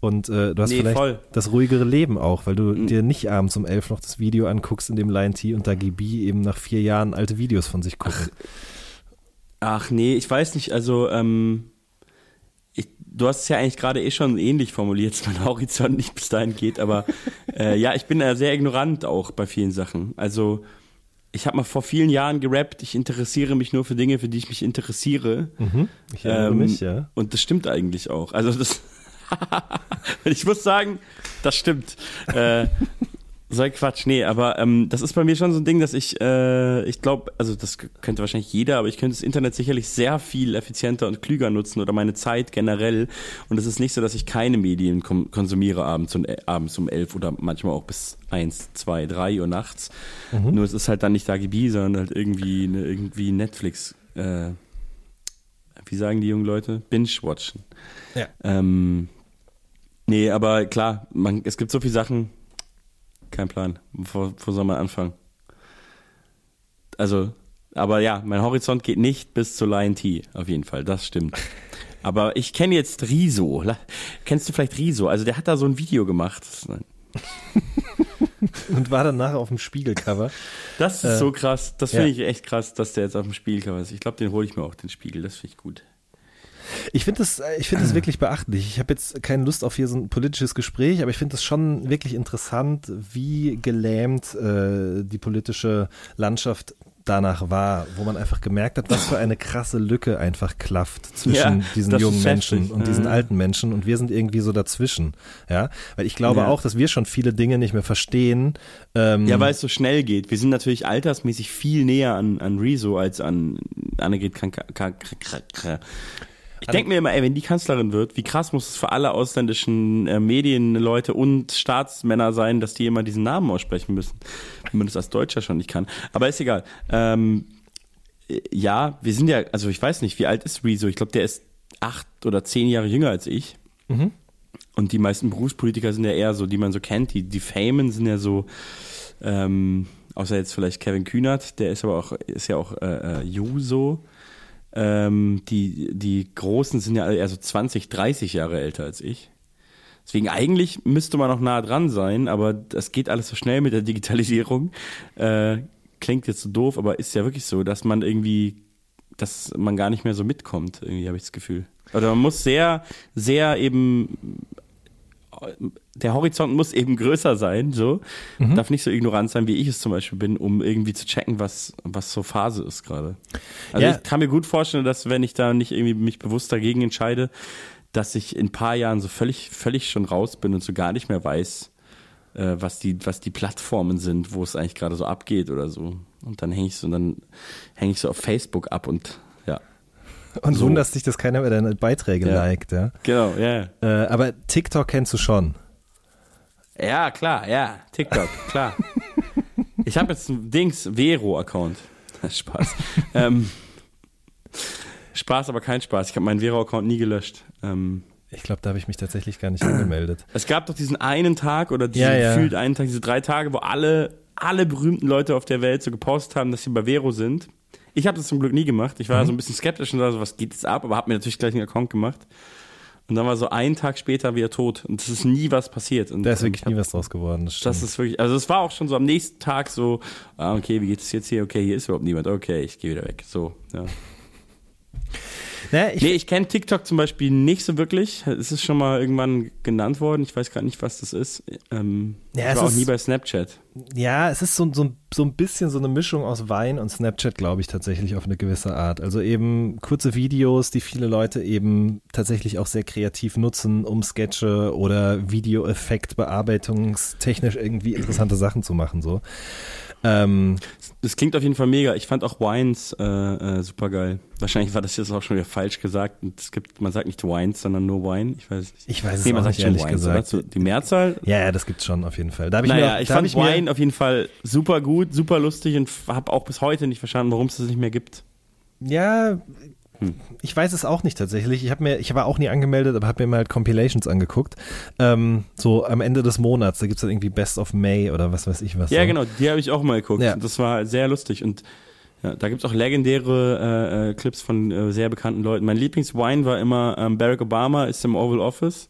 Und äh, du hast nee, vielleicht voll. das ruhigere Leben auch, weil du mhm. dir nicht abends um elf noch das Video anguckst, in dem Lion T und Dagibi eben nach vier Jahren alte Videos von sich gucken. Ach, ach nee, ich weiß nicht, also ähm, du hast es ja eigentlich gerade eh schon ähnlich formuliert, dass mein Horizont nicht bis dahin geht, aber äh, ja, ich bin ja sehr ignorant auch bei vielen Sachen. Also ich habe mal vor vielen Jahren gerappt, ich interessiere mich nur für Dinge, für die ich mich interessiere. Mhm, ich erinnere ähm, mich, ja. Und das stimmt eigentlich auch. Also das ich muss sagen, das stimmt. Äh, so ein Quatsch, nee, aber ähm, das ist bei mir schon so ein Ding, dass ich, äh, ich glaube, also das könnte wahrscheinlich jeder, aber ich könnte das Internet sicherlich sehr viel effizienter und klüger nutzen oder meine Zeit generell. Und es ist nicht so, dass ich keine Medien konsumiere abends, und, äh, abends um elf oder manchmal auch bis eins, zwei, drei Uhr nachts. Mhm. Nur es ist halt dann nicht AGB, sondern halt irgendwie, ne, irgendwie Netflix, äh, wie sagen die jungen Leute? Binge-watchen. Ja. Ähm, nee, aber klar, man, es gibt so viele Sachen, kein Plan. Wo, wo soll man anfangen? Also, aber ja, mein Horizont geht nicht bis zu Lion T, auf jeden Fall, das stimmt. Aber ich kenne jetzt Riso. Kennst du vielleicht Riso? Also der hat da so ein Video gemacht. Und war danach auf dem Spiegelcover. Das ist äh, so krass. Das finde ja. ich echt krass, dass der jetzt auf dem Spiegelcover ist. Ich glaube, den hole ich mir auch, den Spiegel. Das finde ich gut. Ich finde das, äh, ich finde das wirklich beachtlich. Ich habe jetzt keine Lust auf hier so ein politisches Gespräch, aber ich finde das schon wirklich interessant, wie gelähmt äh, die politische Landschaft danach war, wo man einfach gemerkt hat, was für eine krasse Lücke einfach klafft zwischen ja, diesen jungen Menschen und diesen alten Menschen und wir sind irgendwie so dazwischen, ja, weil ich glaube ja. auch, dass wir schon viele Dinge nicht mehr verstehen. Ähm, ja, weil es so schnell geht. Wir sind natürlich altersmäßig viel näher an, an Rezo als an Annegret Krank ich denke mir immer, ey, wenn die Kanzlerin wird, wie krass muss es für alle ausländischen äh, Medienleute und Staatsmänner sein, dass die immer diesen Namen aussprechen müssen, wenn man das als Deutscher schon nicht kann. Aber ist egal. Ähm, ja, wir sind ja, also ich weiß nicht, wie alt ist Rezo? Ich glaube, der ist acht oder zehn Jahre jünger als ich. Mhm. Und die meisten Berufspolitiker sind ja eher so, die man so kennt. Die, die Famen sind ja so, ähm, außer jetzt vielleicht Kevin Kühnert, der ist aber auch, ist ja auch äh, äh, Juso. Ähm, die, die Großen sind ja alle eher so 20, 30 Jahre älter als ich. Deswegen eigentlich müsste man noch nah dran sein, aber das geht alles so schnell mit der Digitalisierung. Äh, klingt jetzt so doof, aber ist ja wirklich so, dass man irgendwie, dass man gar nicht mehr so mitkommt, irgendwie habe ich das Gefühl. Oder man muss sehr, sehr eben der Horizont muss eben größer sein, so. Mhm. Darf nicht so ignorant sein, wie ich es zum Beispiel bin, um irgendwie zu checken, was, was so Phase ist gerade. Also ja. ich kann mir gut vorstellen, dass wenn ich da nicht irgendwie mich bewusst dagegen entscheide, dass ich in ein paar Jahren so völlig, völlig schon raus bin und so gar nicht mehr weiß, äh, was die, was die Plattformen sind, wo es eigentlich gerade so abgeht oder so. Und dann hänge ich so, dann hänge ich so auf Facebook ab und. Und so. wunderst dich, dass keiner mehr deine Beiträge ja. liked, ja? Genau, ja. Yeah. Äh, aber TikTok kennst du schon. Ja, klar, ja, TikTok, klar. ich habe jetzt ein Dings, Vero-Account. Spaß. ähm, Spaß, aber kein Spaß. Ich habe meinen Vero-Account nie gelöscht. Ähm, ich glaube, da habe ich mich tatsächlich gar nicht angemeldet. Es gab doch diesen einen Tag oder diesen ja, ja. gefühlt einen Tag, diese drei Tage, wo alle, alle berühmten Leute auf der Welt so gepostet haben, dass sie bei Vero sind. Ich habe das zum Glück nie gemacht. Ich war mhm. so ein bisschen skeptisch und so, was geht jetzt ab, aber habe mir natürlich gleich einen Account gemacht. Und dann war so ein Tag später wieder tot. Und es ist nie was passiert. Und da ist wirklich hab, nie was draus geworden. Das, das, ist wirklich, also es war auch schon so am nächsten Tag so, ah, okay, wie geht es jetzt hier? Okay, hier ist überhaupt niemand. Okay, ich gehe wieder weg. So, ja. Naja, ich nee, ich kenne TikTok zum Beispiel nicht so wirklich. Es ist schon mal irgendwann genannt worden. Ich weiß gar nicht, was das ist. Ähm, ja, ich war auch nie bei Snapchat. Ja, es ist so, so, so ein bisschen so eine Mischung aus Wein und Snapchat, glaube ich, tatsächlich auf eine gewisse Art. Also eben kurze Videos, die viele Leute eben tatsächlich auch sehr kreativ nutzen, um Sketche oder Videoeffekt bearbeitungstechnisch irgendwie interessante Sachen zu machen. So. Ähm, das klingt auf jeden Fall mega. Ich fand auch Wines äh, äh, super geil. Wahrscheinlich war das jetzt auch schon wieder falsch gesagt. Es gibt, man sagt nicht Wines, sondern nur Wine. Ich weiß nicht. Ich weiß es nee, man auch sagt nicht, ehrlich Wines, gesagt. Oder? Die Mehrzahl? Ja, ja, das gibt's schon auf jeden Fall. Da hab ich naja, mir, ich fand ich Wine mir, auf jeden Fall super gut, super lustig und habe auch bis heute nicht verstanden, warum es das nicht mehr gibt. Ja, hm. Ich weiß es auch nicht tatsächlich. Ich habe mir, ich war auch nie angemeldet, aber habe mir mal halt Compilations angeguckt. Ähm, so am Ende des Monats, da gibt es dann irgendwie Best of May oder was weiß ich was. Ja, so. genau, die habe ich auch mal geguckt. Ja. Das war sehr lustig und ja, da gibt's auch legendäre äh, äh, Clips von äh, sehr bekannten Leuten. Mein Lieblingswine war immer ähm, Barack Obama ist im Oval Office,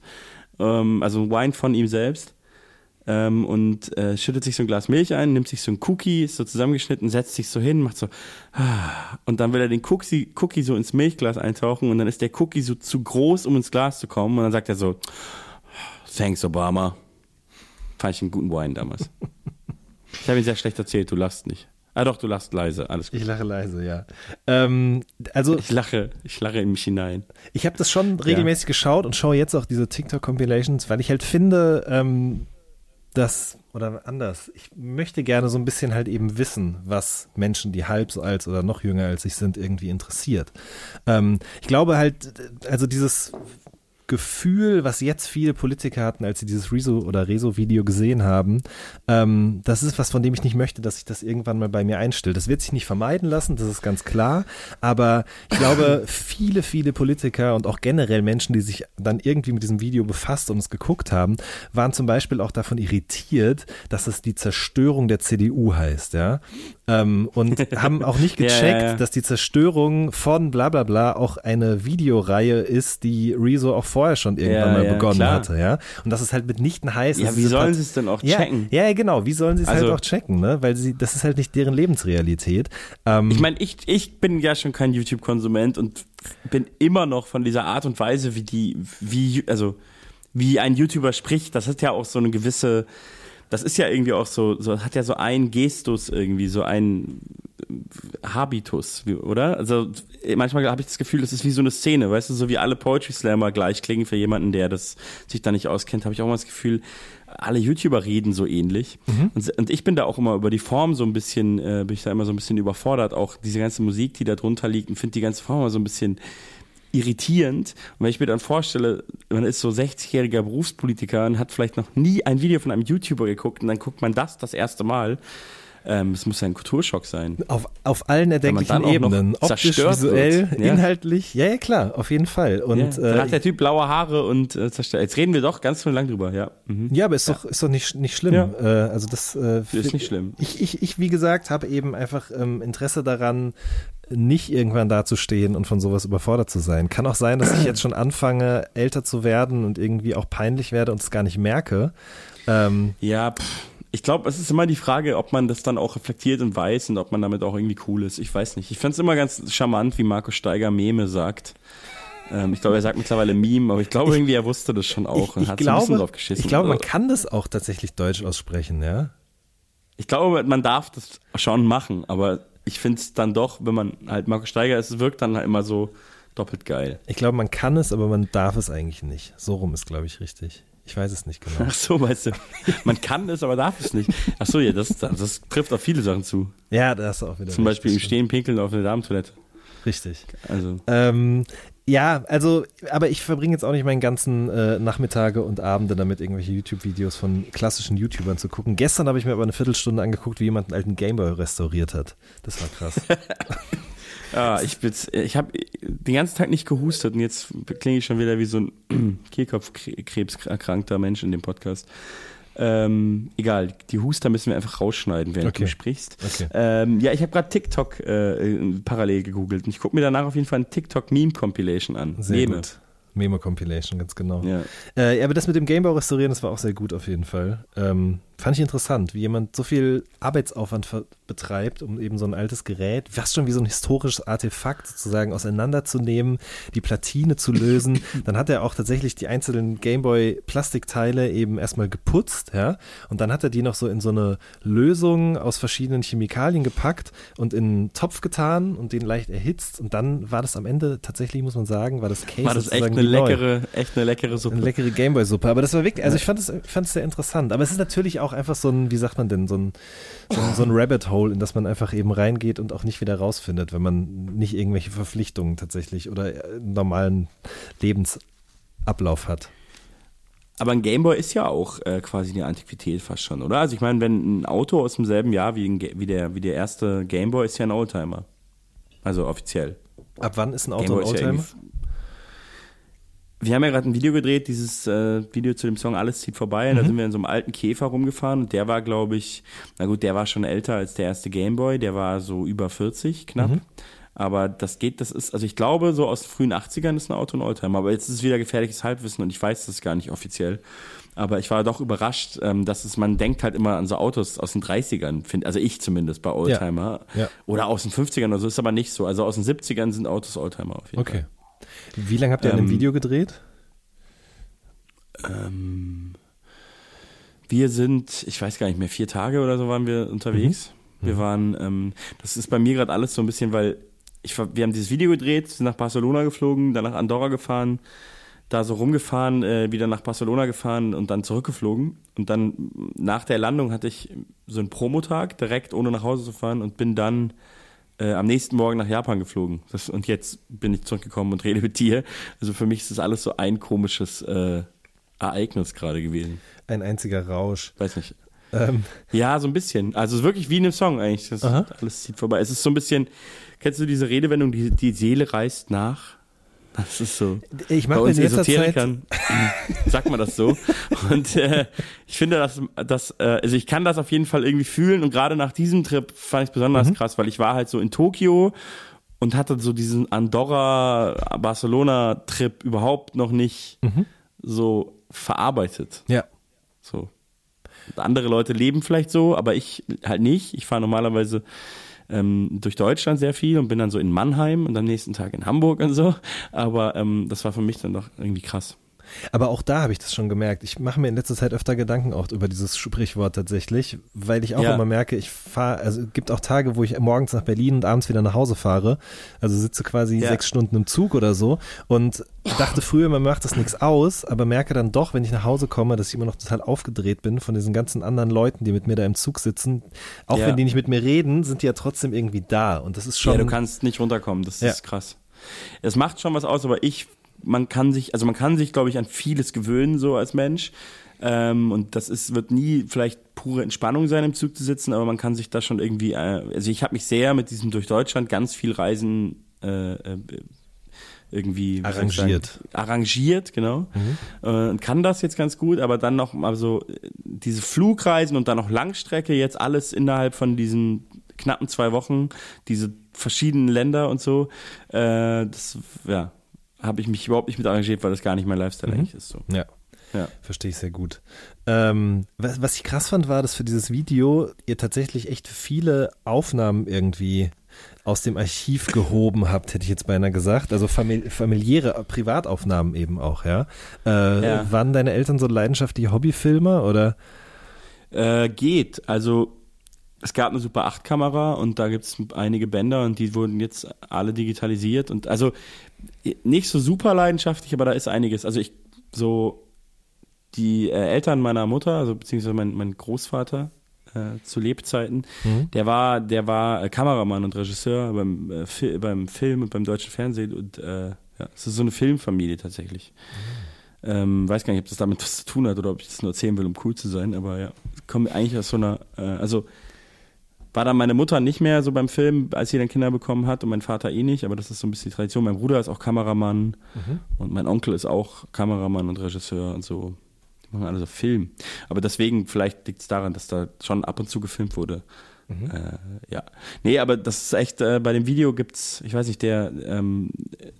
ähm, also ein Wine von ihm selbst ähm, und äh, schüttet sich so ein Glas Milch ein, nimmt sich so ein Cookie, ist so zusammengeschnitten, setzt sich so hin, macht so ah, und dann will er den Cookie, Cookie so ins Milchglas eintauchen und dann ist der Cookie so zu groß, um ins Glas zu kommen und dann sagt er so Thanks Obama. Fand ich einen guten Wine damals. ich habe ihn sehr schlecht erzählt, du lachst nicht. Ah doch, du lachst leise, alles gut. Ich lache leise, ja. Ähm, also ich lache, ich lache in mich hinein. Ich habe das schon regelmäßig ja. geschaut und schaue jetzt auch diese TikTok-Compilations, weil ich halt finde, ähm, das, oder anders, ich möchte gerne so ein bisschen halt eben wissen, was Menschen, die halb so alt oder noch jünger als ich sind, irgendwie interessiert. Ähm, ich glaube halt, also dieses Gefühl, was jetzt viele Politiker hatten, als sie dieses Rezo oder Rezo-Video gesehen haben, ähm, das ist was, von dem ich nicht möchte, dass sich das irgendwann mal bei mir einstellt. Das wird sich nicht vermeiden lassen, das ist ganz klar. Aber ich glaube, viele, viele Politiker und auch generell Menschen, die sich dann irgendwie mit diesem Video befasst und es geguckt haben, waren zum Beispiel auch davon irritiert, dass es die Zerstörung der CDU heißt, ja. Ähm, und haben auch nicht gecheckt, ja, ja, ja. dass die Zerstörung von bla bla bla auch eine Videoreihe ist, die Rezo auch vorher schon irgendwann mal begonnen klar. hatte, ja. Und das ist halt mitnichten heißt. Ja, wie sollen sie es denn auch checken? Ja, genau, wie sollen sie es halt also, halt auch checken, ne? Weil sie, das ist halt nicht deren Lebensrealität. Ähm, ich meine, ich, ich bin ja schon kein YouTube-Konsument und bin immer noch von dieser Art und Weise, wie die, wie, also wie ein YouTuber spricht, das hat ja auch so eine gewisse das ist ja irgendwie auch so, so hat ja so ein Gestus irgendwie, so ein Habitus, oder? Also manchmal habe ich das Gefühl, das ist wie so eine Szene, weißt du, so wie alle Poetry Slammer gleich klingen für jemanden, der das sich da nicht auskennt, habe ich auch mal das Gefühl, alle YouTuber reden so ähnlich. Mhm. Und, und, ich bin da auch immer über die Form so ein bisschen, äh, bin ich da immer so ein bisschen überfordert, auch diese ganze Musik, die da drunter liegt und finde die ganze Form immer so ein bisschen irritierend. Und wenn ich mir dann vorstelle, man ist so 60-jähriger Berufspolitiker und hat vielleicht noch nie ein Video von einem YouTuber geguckt und dann guckt man das das erste Mal. Ähm, es muss ja ein Kulturschock sein. Auf, auf allen erdenklichen Ebenen. Optisch, visuell, ja. inhaltlich. Ja, ja, klar, auf jeden Fall. Und, ja, dann äh, hat der Typ blaue Haare und äh, zerstört. Jetzt reden wir doch ganz schön lang drüber, ja. Mhm. Ja, aber ist doch, ist doch nicht, nicht schlimm. Äh, also das äh, ist nicht schlimm. Ich, ich, ich, wie gesagt, habe eben einfach ähm, Interesse daran, nicht irgendwann dazustehen und von sowas überfordert zu sein. Kann auch sein, dass ich jetzt schon anfange, älter zu werden und irgendwie auch peinlich werde und es gar nicht merke. Ähm, ja, pff. Ich glaube, es ist immer die Frage, ob man das dann auch reflektiert und weiß und ob man damit auch irgendwie cool ist. Ich weiß nicht. Ich fände es immer ganz charmant, wie Markus Steiger Meme sagt. Ähm, ich glaube, er sagt mittlerweile Meme, aber ich glaube irgendwie, er wusste das schon auch ich, und ich hat glaube, ein bisschen drauf geschissen. Ich glaube, man kann das auch tatsächlich deutsch aussprechen, ja? Ich glaube, man darf das schon machen, aber ich finde es dann doch, wenn man halt Markus Steiger ist, es wirkt dann halt immer so doppelt geil. Ich glaube, man kann es, aber man darf es eigentlich nicht. So rum ist, glaube ich, richtig. Ich weiß es nicht genau. Ach so, weißt du. Man kann es, aber darf es nicht. Ach so, ja, das, das trifft auf viele Sachen zu. Ja, das ist auch wieder. Zum Beispiel im Stehen pinkeln auf eine Damentoilette. Richtig. Also. Ähm, ja, also, aber ich verbringe jetzt auch nicht meinen ganzen äh, Nachmittage und Abende damit, irgendwelche YouTube-Videos von klassischen YouTubern zu gucken. Gestern habe ich mir aber eine Viertelstunde angeguckt, wie jemand einen alten Gameboy restauriert hat. Das war krass. ja, ich, ich habe den ganzen Tag nicht gehustet und jetzt klinge ich schon wieder wie so ein Kehlkopfkrebs Mensch in dem Podcast. Ähm, egal, die Huster müssen wir einfach rausschneiden, während okay. du sprichst. Okay. Ähm, ja, ich habe gerade TikTok äh, parallel gegoogelt und ich gucke mir danach auf jeden Fall ein TikTok-Meme-Compilation an. Sehr Meme. gut. Memo-Compilation, ganz genau. Ja. Äh, aber das mit dem Gamebau restaurieren, das war auch sehr gut auf jeden Fall. Ähm, fand ich interessant, wie jemand so viel Arbeitsaufwand betreibt, um eben so ein altes Gerät, fast schon wie so ein historisches Artefakt sozusagen auseinanderzunehmen, die Platine zu lösen. dann hat er auch tatsächlich die einzelnen Gameboy-Plastikteile eben erstmal geputzt, ja, und dann hat er die noch so in so eine Lösung aus verschiedenen Chemikalien gepackt und in einen Topf getan und den leicht erhitzt. Und dann war das am Ende tatsächlich, muss man sagen, war das Case war das echt eine leckere, echt eine leckere Suppe. Eine leckere Gameboy-Suppe, aber das war wirklich, also ich fand es, ich fand es sehr interessant, aber es ist natürlich auch auch einfach so ein, wie sagt man denn, so ein, so ein, so ein Rabbit Hole, in das man einfach eben reingeht und auch nicht wieder rausfindet, wenn man nicht irgendwelche Verpflichtungen tatsächlich oder einen normalen Lebensablauf hat. Aber ein Gameboy ist ja auch äh, quasi eine Antiquität fast schon, oder? Also ich meine, wenn ein Auto aus demselben Jahr wie, ein, wie, der, wie der erste Gameboy ist ja ein Oldtimer. Also offiziell. Ab wann ist ein Auto ein Oldtimer? Wir haben ja gerade ein Video gedreht, dieses äh, Video zu dem Song Alles zieht vorbei. Mhm. Da sind wir in so einem alten Käfer rumgefahren und der war, glaube ich, na gut, der war schon älter als der erste Gameboy, der war so über 40 knapp. Mhm. Aber das geht, das ist, also ich glaube, so aus den frühen 80ern ist ein Auto ein Oldtimer. Aber jetzt ist es wieder gefährliches Halbwissen und ich weiß das gar nicht offiziell. Aber ich war doch überrascht, ähm, dass es, man denkt halt immer an so Autos aus den 30ern, find, also ich zumindest bei Oldtimer. Ja. Ja. Oder aus den 50ern oder so, ist aber nicht so. Also aus den 70ern sind Autos Oldtimer auf jeden okay. Fall. Wie lange habt ihr ähm, an dem ähm, Video gedreht? Ähm, wir sind, ich weiß gar nicht mehr, vier Tage oder so waren wir unterwegs. Mhm. Wir mhm. waren, ähm, das ist bei mir gerade alles so ein bisschen, weil ich, wir haben dieses Video gedreht, sind nach Barcelona geflogen, dann nach Andorra gefahren, da so rumgefahren, äh, wieder nach Barcelona gefahren und dann zurückgeflogen. Und dann nach der Landung hatte ich so einen Promotag, direkt ohne nach Hause zu fahren und bin dann äh, am nächsten Morgen nach Japan geflogen. Das, und jetzt bin ich zurückgekommen und rede mit dir. Also für mich ist das alles so ein komisches äh, Ereignis gerade gewesen. Ein einziger Rausch. Weiß nicht. Ähm. Ja, so ein bisschen. Also es ist wirklich wie in einem Song eigentlich. Das alles zieht vorbei. Es ist so ein bisschen, kennst du diese Redewendung, die, die Seele reist nach? Das ist so. Ich mache mir in letzter Zeit sagt man das so. Und äh, ich finde, dass, dass äh, also ich kann das auf jeden Fall irgendwie fühlen. Und gerade nach diesem Trip fand ich es besonders mhm. krass, weil ich war halt so in Tokio und hatte so diesen Andorra-Barcelona-Trip überhaupt noch nicht mhm. so verarbeitet. Ja. So. Andere Leute leben vielleicht so, aber ich halt nicht. Ich fahre normalerweise ähm, durch Deutschland sehr viel und bin dann so in Mannheim und am nächsten Tag in Hamburg und so. Aber ähm, das war für mich dann doch irgendwie krass. Aber auch da habe ich das schon gemerkt. Ich mache mir in letzter Zeit öfter Gedanken auch über dieses Sprichwort tatsächlich, weil ich auch ja. immer merke, ich fahre, also es gibt auch Tage, wo ich morgens nach Berlin und abends wieder nach Hause fahre. Also sitze quasi ja. sechs Stunden im Zug oder so und dachte früher, man macht das nichts aus, aber merke dann doch, wenn ich nach Hause komme, dass ich immer noch total aufgedreht bin von diesen ganzen anderen Leuten, die mit mir da im Zug sitzen. Auch ja. wenn die nicht mit mir reden, sind die ja trotzdem irgendwie da und das ist schon. Ja, du kannst nicht runterkommen, das ist krass. Es macht schon was aus, aber ich man kann sich, also man kann sich, glaube ich, an vieles gewöhnen, so als Mensch. Ähm, und das ist, wird nie vielleicht pure Entspannung sein, im Zug zu sitzen, aber man kann sich da schon irgendwie, äh, also ich habe mich sehr mit diesem durch Deutschland ganz viel Reisen äh, äh irgendwie arrangiert. Arrangiert, genau. Mhm. Äh, und kann das jetzt ganz gut, aber dann noch mal so diese Flugreisen und dann noch Langstrecke, jetzt alles innerhalb von diesen knappen zwei Wochen, diese verschiedenen Länder und so, äh, das, ja, habe ich mich überhaupt nicht mit arrangiert, weil das gar nicht mein Lifestyle mhm. eigentlich ist. So. Ja. Ja. Verstehe ich sehr gut. Ähm, was, was ich krass fand, war, dass für dieses Video ihr tatsächlich echt viele Aufnahmen irgendwie aus dem Archiv gehoben habt, hätte ich jetzt beinahe gesagt. Also famili familiäre Privataufnahmen eben auch, ja? Äh, ja. Waren deine Eltern so leidenschaftliche Hobbyfilmer oder? Äh, geht. Also es gab eine Super 8 Kamera und da gibt es einige Bänder und die wurden jetzt alle digitalisiert und also nicht so super leidenschaftlich, aber da ist einiges. Also ich so die äh, Eltern meiner Mutter, also beziehungsweise mein, mein Großvater äh, zu Lebzeiten, mhm. der war der war äh, Kameramann und Regisseur beim äh, Fi beim Film und beim deutschen Fernsehen und äh, ja, es ist so eine Filmfamilie tatsächlich. Mhm. Ähm, weiß gar nicht, ob das damit was zu tun hat oder ob ich das nur erzählen will, um cool zu sein, aber ja, kommt eigentlich aus so einer, also war dann meine Mutter nicht mehr so beim Film, als sie dann Kinder bekommen hat und mein Vater eh nicht, aber das ist so ein bisschen die Tradition. Mein Bruder ist auch Kameramann mhm. und mein Onkel ist auch Kameramann und Regisseur und so. Die machen alle so Film. Aber deswegen, vielleicht liegt es daran, dass da schon ab und zu gefilmt wurde. Mhm. Äh, ja. Nee, aber das ist echt, äh, bei dem Video gibt's, ich weiß nicht, der ähm,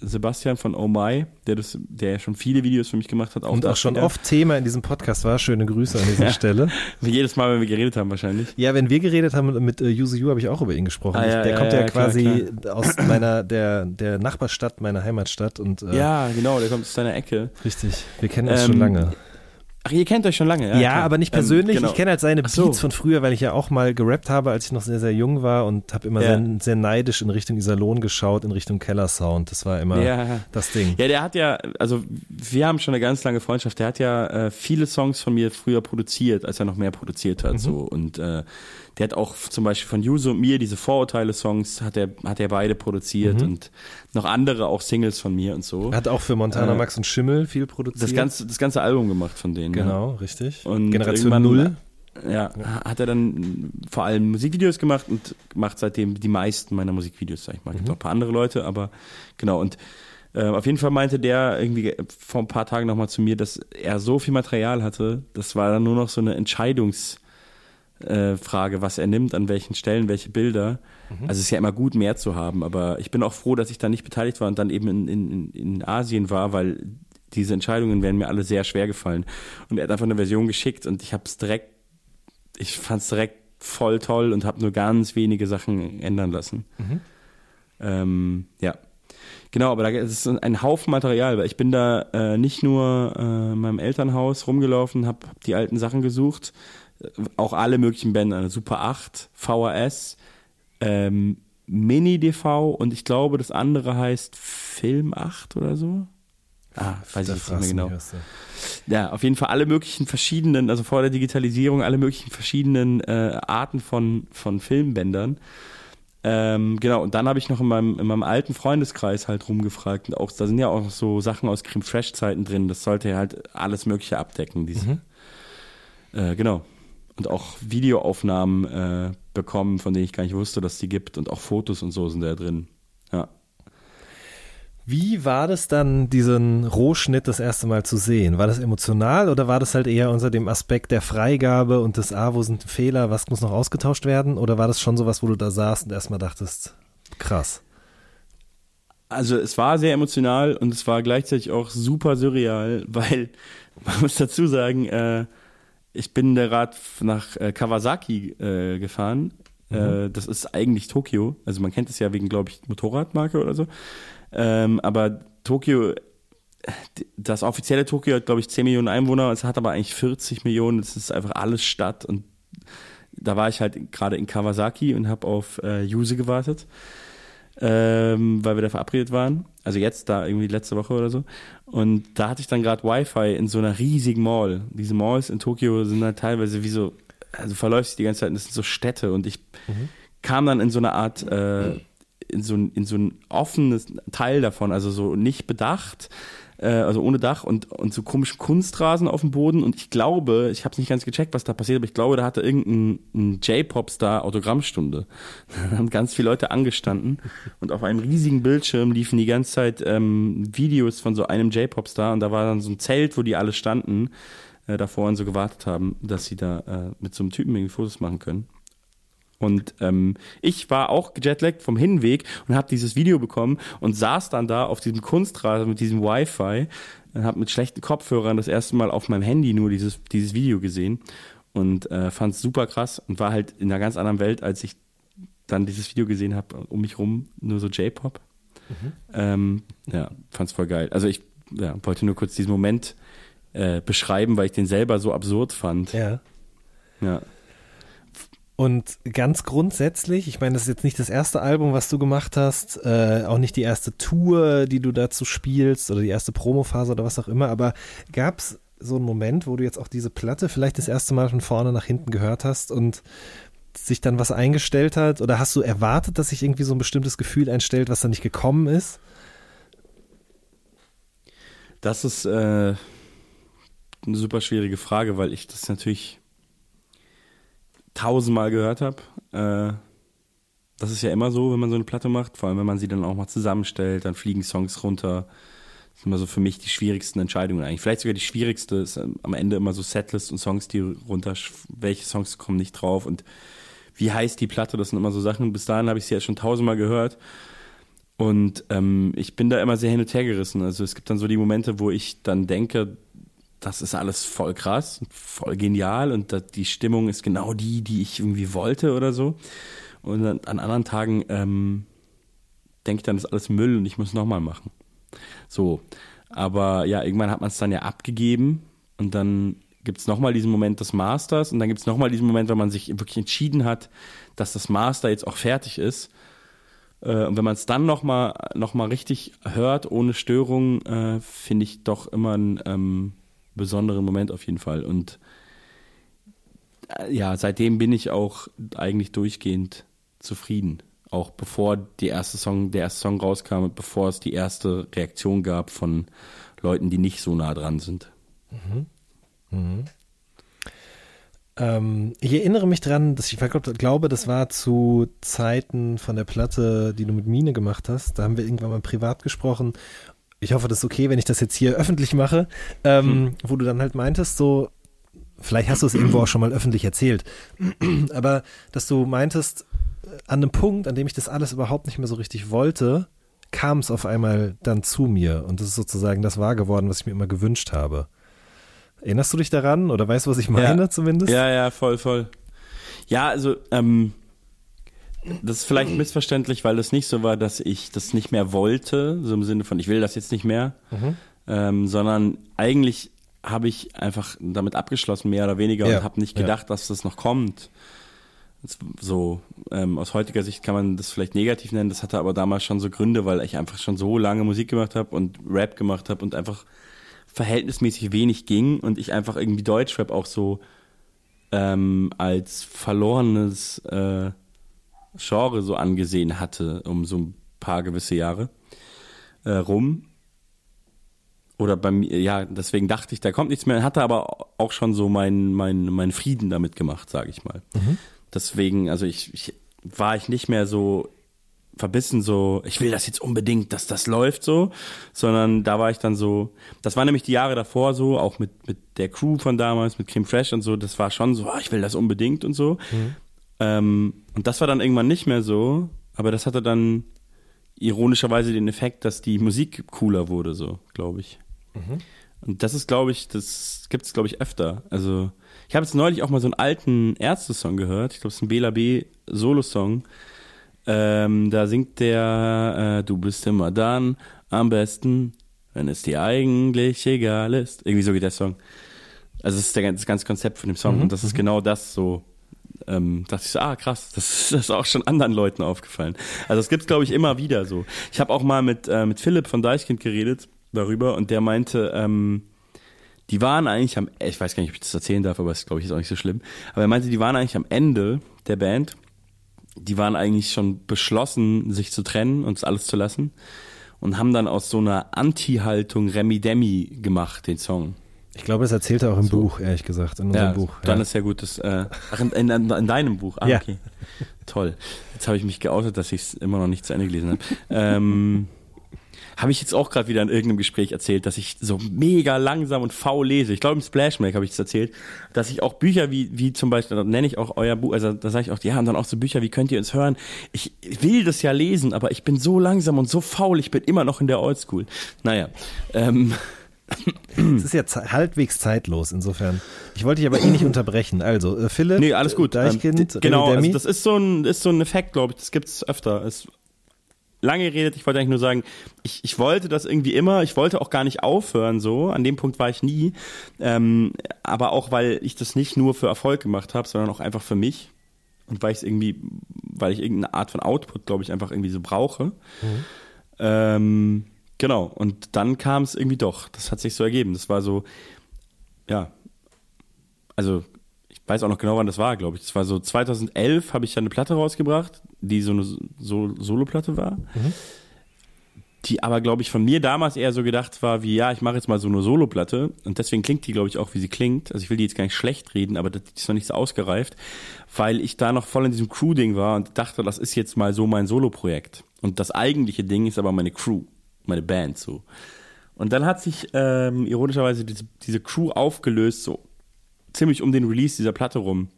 Sebastian von Oh My, der das, der schon viele Videos für mich gemacht hat. Auch Und auch schon wieder. oft Thema in diesem Podcast war. Schöne Grüße an dieser ja. Stelle. Wie jedes Mal, wenn wir geredet haben, wahrscheinlich. Ja, wenn wir geredet haben mit äh, Yuzu Yu, habe ich auch über ihn gesprochen. Ah, ja, der ja, kommt ja, quasi klar, klar. aus meiner, der, der Nachbarstadt, meiner Heimatstadt. Und, äh, ja, genau, der kommt aus deiner Ecke. Richtig, wir kennen uns ähm, schon lange. Ach, ihr kennt euch schon lange, ja? Ja, klar. aber nicht ähm, persönlich. Ähm, genau. Ich kenne halt seine Beats so. von früher, weil ich ja auch mal gerappt habe, als ich noch sehr, sehr jung war und habe immer ja. sehr, sehr, neidisch in Richtung Iserlohn geschaut, in Richtung Kellersound. Das war immer ja. das Ding. Ja, der hat ja, also wir haben schon eine ganz lange Freundschaft. Der hat ja äh, viele Songs von mir früher produziert, als er noch mehr produziert hat. Mhm. So und äh, der hat auch zum Beispiel von Juso und mir diese Vorurteile-Songs hat er, hat er beide produziert mhm. und noch andere auch Singles von mir und so. Hat auch für Montana äh, Max und Schimmel viel produziert. Das ganze, das ganze Album gemacht von denen. Genau, ja. richtig. Und Generation Null. ja, hat er dann vor allem Musikvideos gemacht und macht seitdem die meisten meiner Musikvideos, sag ich mal. Gibt Mhm. auch ein paar andere Leute, aber genau. Und äh, auf jeden Fall meinte der irgendwie vor ein paar Tagen nochmal zu mir, dass er so viel Material hatte, das war dann nur noch so eine Entscheidungsfrage, äh, Frage, was er nimmt, an welchen Stellen, welche Bilder. Also es ist ja immer gut, mehr zu haben, aber ich bin auch froh, dass ich da nicht beteiligt war und dann eben in, in, in Asien war, weil diese Entscheidungen wären mir alle sehr schwer gefallen. Und er hat einfach eine Version geschickt und ich habe es direkt, ich fand es direkt voll toll und habe nur ganz wenige Sachen ändern lassen. Ähm, ja. Genau, aber da ist ein Haufen Material, weil ich bin da äh, nicht nur äh, in meinem Elternhaus rumgelaufen, habe hab die alten Sachen gesucht, auch alle möglichen Bänder, Super 8, VHS, ähm, Mini-DV und ich glaube, das andere heißt Film 8 oder so. Ah, weiß ich jetzt nicht mehr genau. Ja, auf jeden Fall alle möglichen verschiedenen, also vor der Digitalisierung, alle möglichen verschiedenen äh, Arten von, von Filmbändern. Ähm, genau, und dann habe ich noch in meinem, in meinem alten Freundeskreis halt rumgefragt. Und auch, da sind ja auch noch so Sachen aus Creme Fresh-Zeiten drin. Das sollte ja halt alles Mögliche abdecken. Diese, äh, genau. Und auch Videoaufnahmen äh, bekommen, von denen ich gar nicht wusste, dass die gibt. Und auch Fotos und so sind da drin. Ja. Wie war das dann, diesen Rohschnitt das erste Mal zu sehen? War das emotional oder war das halt eher unter dem Aspekt der Freigabe und des, ah, wo sind Fehler, was muss noch ausgetauscht werden? Oder war das schon sowas, wo du da saßt und erstmal dachtest, krass? Also es war sehr emotional und es war gleichzeitig auch super surreal, weil man muss dazu sagen, äh, ich bin der Rad nach äh, Kawasaki äh, gefahren. Äh, das ist eigentlich Tokio. Also man kennt es ja wegen, glaube ich, Motorradmarke oder so. Ähm, aber Tokio, das offizielle Tokio hat, glaube ich, 10 Millionen Einwohner. Es hat aber eigentlich 40 Millionen. Es ist einfach alles Stadt. Und da war ich halt gerade in Kawasaki und habe auf äh, Yuse gewartet ähm, weil wir da verabredet waren. Also jetzt da irgendwie letzte Woche oder so. Und da hatte ich dann gerade Wi-Fi in so einer riesigen Mall. Diese Malls in Tokio sind halt teilweise wie so, also verläuft sich die ganze Zeit, und das sind so Städte und ich kam dann in so eine Art, äh, in so, ein, in so ein offenes Teil davon, also so nicht bedacht, äh, also ohne Dach und, und so komischen Kunstrasen auf dem Boden und ich glaube, ich habe es nicht ganz gecheckt, was da passiert, aber ich glaube, da hatte irgendein ein J-Pop-Star Autogrammstunde. Da haben ganz viele Leute angestanden und auf einem riesigen Bildschirm liefen die ganze Zeit ähm, Videos von so einem J-Pop-Star und da war dann so ein Zelt, wo die alle standen äh, davor und so gewartet haben, dass sie da äh, mit so einem Typen irgendwie Fotos machen können. Und ähm, ich war auch gejetlaggt vom Hinweg und habe dieses Video bekommen und saß dann da auf diesem Kunstrasen mit diesem Wi-Fi und habe mit schlechten Kopfhörern das erste Mal auf meinem Handy nur dieses, dieses Video gesehen und äh, fand es super krass und war halt in einer ganz anderen Welt, als ich dann dieses Video gesehen habe, um mich rum, nur so J-Pop. Ähm, ja, fand's voll geil. Also ich ja, wollte nur kurz diesen Moment äh, beschreiben, weil ich den selber so absurd fand. Ja. Ja. Und ganz grundsätzlich, ich meine, das ist jetzt nicht das erste Album, was du gemacht hast, äh, auch nicht die erste Tour, die du dazu spielst oder die erste Promophase oder was auch immer, aber gab es so einen Moment, wo du jetzt auch diese Platte vielleicht das erste Mal von vorne nach hinten gehört hast und sich dann was eingestellt hat? Oder hast du erwartet, dass sich irgendwie so ein bestimmtes Gefühl einstellt, was da nicht gekommen ist? Das ist äh, eine super schwierige Frage, weil ich das natürlich tausendmal gehört habe. Äh, das ist ja immer so, wenn man so eine Platte macht, vor allem wenn man sie dann auch mal zusammenstellt, dann fliegen Songs runter. Das sind immer so für mich die schwierigsten Entscheidungen eigentlich. Vielleicht sogar die schwierigste ist ähm, am Ende immer so Setlist und Songs, die runter, welche Songs kommen nicht drauf und wie heißt die Platte, das sind immer so Sachen. Bis dahin habe ich sie ja schon tausendmal gehört. Und ähm, ich bin da immer sehr hin und her gerissen. Also es gibt dann so die Momente, wo ich dann denke, das ist alles voll krass, voll genial und die Stimmung ist genau die, die ich irgendwie wollte oder so. Und an anderen Tagen ähm, denke ich dann, das ist alles Müll und ich muss nochmal machen. So, aber ja, irgendwann hat man es dann ja abgegeben und dann gibt es nochmal diesen Moment des Masters und dann gibt es nochmal diesen Moment, wenn man sich wirklich entschieden hat, dass das Master jetzt auch fertig ist. Äh, und wenn man es dann nochmal noch mal richtig hört, ohne Störung, äh, finde ich doch immer einen ähm, besonderen Moment auf jeden Fall. Und äh, ja, seitdem bin ich auch eigentlich durchgehend zufrieden. Auch bevor die erste Song, der erste Song rauskam, und bevor es die erste Reaktion gab von Leuten, die nicht so nah dran sind. Ähm, ich erinnere mich dran, dass ich glaube, das war zu Zeiten von der Platte, die du mit Mine gemacht hast. Da haben wir irgendwann mal privat gesprochen. Ich hoffe, das ist okay, wenn ich das jetzt hier öffentlich mache, ähm, hm. wo du dann halt meintest, so, vielleicht hast du es irgendwo auch schon mal öffentlich erzählt, aber dass du meintest, äh, an einem Punkt, an dem ich das alles überhaupt nicht mehr so richtig wollte, kam es auf einmal dann zu mir und das ist sozusagen das wahr geworden, was ich mir immer gewünscht habe. Erinnerst du dich daran oder weißt du, was ich meine ja. zumindest? Ja, ja, voll, voll. Ja, also, ähm, das ist vielleicht missverständlich, weil es nicht so war, dass ich das nicht mehr wollte, so im Sinne von, ich will das jetzt nicht mehr, mhm. ähm, sondern eigentlich habe ich einfach damit abgeschlossen, mehr oder weniger, ja. und habe nicht gedacht, ja. dass das noch kommt. So, ähm, aus heutiger Sicht kann man das vielleicht negativ nennen, das hatte aber damals schon so Gründe, weil ich einfach schon so lange Musik gemacht habe und Rap gemacht habe und einfach verhältnismäßig wenig ging und ich einfach irgendwie Deutschrap auch so ähm, als verlorenes äh, Genre so angesehen hatte, um so ein paar gewisse Jahre äh, rum. Oder bei mir, ja, deswegen dachte ich, da kommt nichts mehr, hatte aber auch schon so meinen mein, mein Frieden damit gemacht, sage ich mal. Mhm. Deswegen, also ich, ich war ich nicht mehr so verbissen so, ich will das jetzt unbedingt, dass das läuft so, sondern da war ich dann so, das war nämlich die Jahre davor so, auch mit, mit der Crew von damals, mit Kim Fresh und so, das war schon so, oh, ich will das unbedingt und so. Mhm. Ähm, und das war dann irgendwann nicht mehr so, aber das hatte dann ironischerweise den Effekt, dass die Musik cooler wurde, so, glaube ich. Mhm. Und das ist, glaube ich, das gibt es, glaube ich, öfter. Also, ich habe jetzt neulich auch mal so einen alten Ärzte-Song gehört. Ich glaube, es ist ein Bela B. Solo-Song. Ähm, da singt der, äh, du bist immer dann am besten, wenn es dir eigentlich egal ist. Irgendwie so geht der Song. Also das ist der, das ganze Konzept von dem Song mhm. und das ist mhm. genau das so. Ähm, dachte ich so, ah krass, das, das ist auch schon anderen Leuten aufgefallen. Also das gibt's glaube ich immer wieder so. Ich habe auch mal mit äh, mit Philipp von Deichkind geredet darüber und der meinte, ähm, die waren eigentlich am, ich weiß gar nicht, ob ich das erzählen darf, aber es glaube ich ist auch nicht so schlimm. Aber er meinte, die waren eigentlich am Ende der Band die waren eigentlich schon beschlossen, sich zu trennen und alles zu lassen und haben dann aus so einer Anti-Haltung Remi Demi gemacht, den Song. Ich glaube, es erzählt er auch im so. Buch, ehrlich gesagt, in unserem ja, Buch. Dann ist ja gut, das, äh, ach, in, in, in, deinem Buch, ah, ja. okay. Toll. Jetzt habe ich mich geoutet, dass ich es immer noch nicht zu Ende gelesen habe. ähm, habe ich jetzt auch gerade wieder in irgendeinem Gespräch erzählt, dass ich so mega langsam und faul lese. Ich glaube, im Splashmack habe ich es erzählt, dass ich auch Bücher wie, wie zum Beispiel, da nenne ich auch euer Buch, also da sage ich auch, ja, und dann auch so Bücher, wie könnt ihr uns hören? Ich will das ja lesen, aber ich bin so langsam und so faul, ich bin immer noch in der Oldschool. Naja, ähm, es ist ja halbwegs zeitlos, insofern. Ich wollte dich aber eh nicht unterbrechen. Also, äh, Philipp, nee, alles gut. Deichkind, ähm, genau, also das ist so ein, ist so ein Effekt, glaube ich. Das gibt es öfter. Es lange geredet, ich wollte eigentlich nur sagen, ich, ich wollte das irgendwie immer, ich wollte auch gar nicht aufhören so, an dem Punkt war ich nie, ähm, aber auch weil ich das nicht nur für Erfolg gemacht habe, sondern auch einfach für mich und weil ich es irgendwie, weil ich irgendeine Art von Output, glaube ich, einfach irgendwie so brauche. Mhm. Ähm, genau, und dann kam es irgendwie doch, das hat sich so ergeben, das war so, ja, also ich weiß auch noch genau, wann das war, glaube ich. Das war so 2011 habe ich ja eine Platte rausgebracht, die so eine so Solo-Platte war. Mhm. Die aber, glaube ich, von mir damals eher so gedacht war, wie, ja, ich mache jetzt mal so eine Solo-Platte. Und deswegen klingt die, glaube ich, auch, wie sie klingt. Also ich will die jetzt gar nicht schlecht reden, aber die ist noch nicht so ausgereift, weil ich da noch voll in diesem Crew-Ding war und dachte, das ist jetzt mal so mein Solo-Projekt. Und das eigentliche Ding ist aber meine Crew, meine Band so. Und dann hat sich ähm, ironischerweise diese, diese Crew aufgelöst, so ziemlich um den Release dieser Platte rum.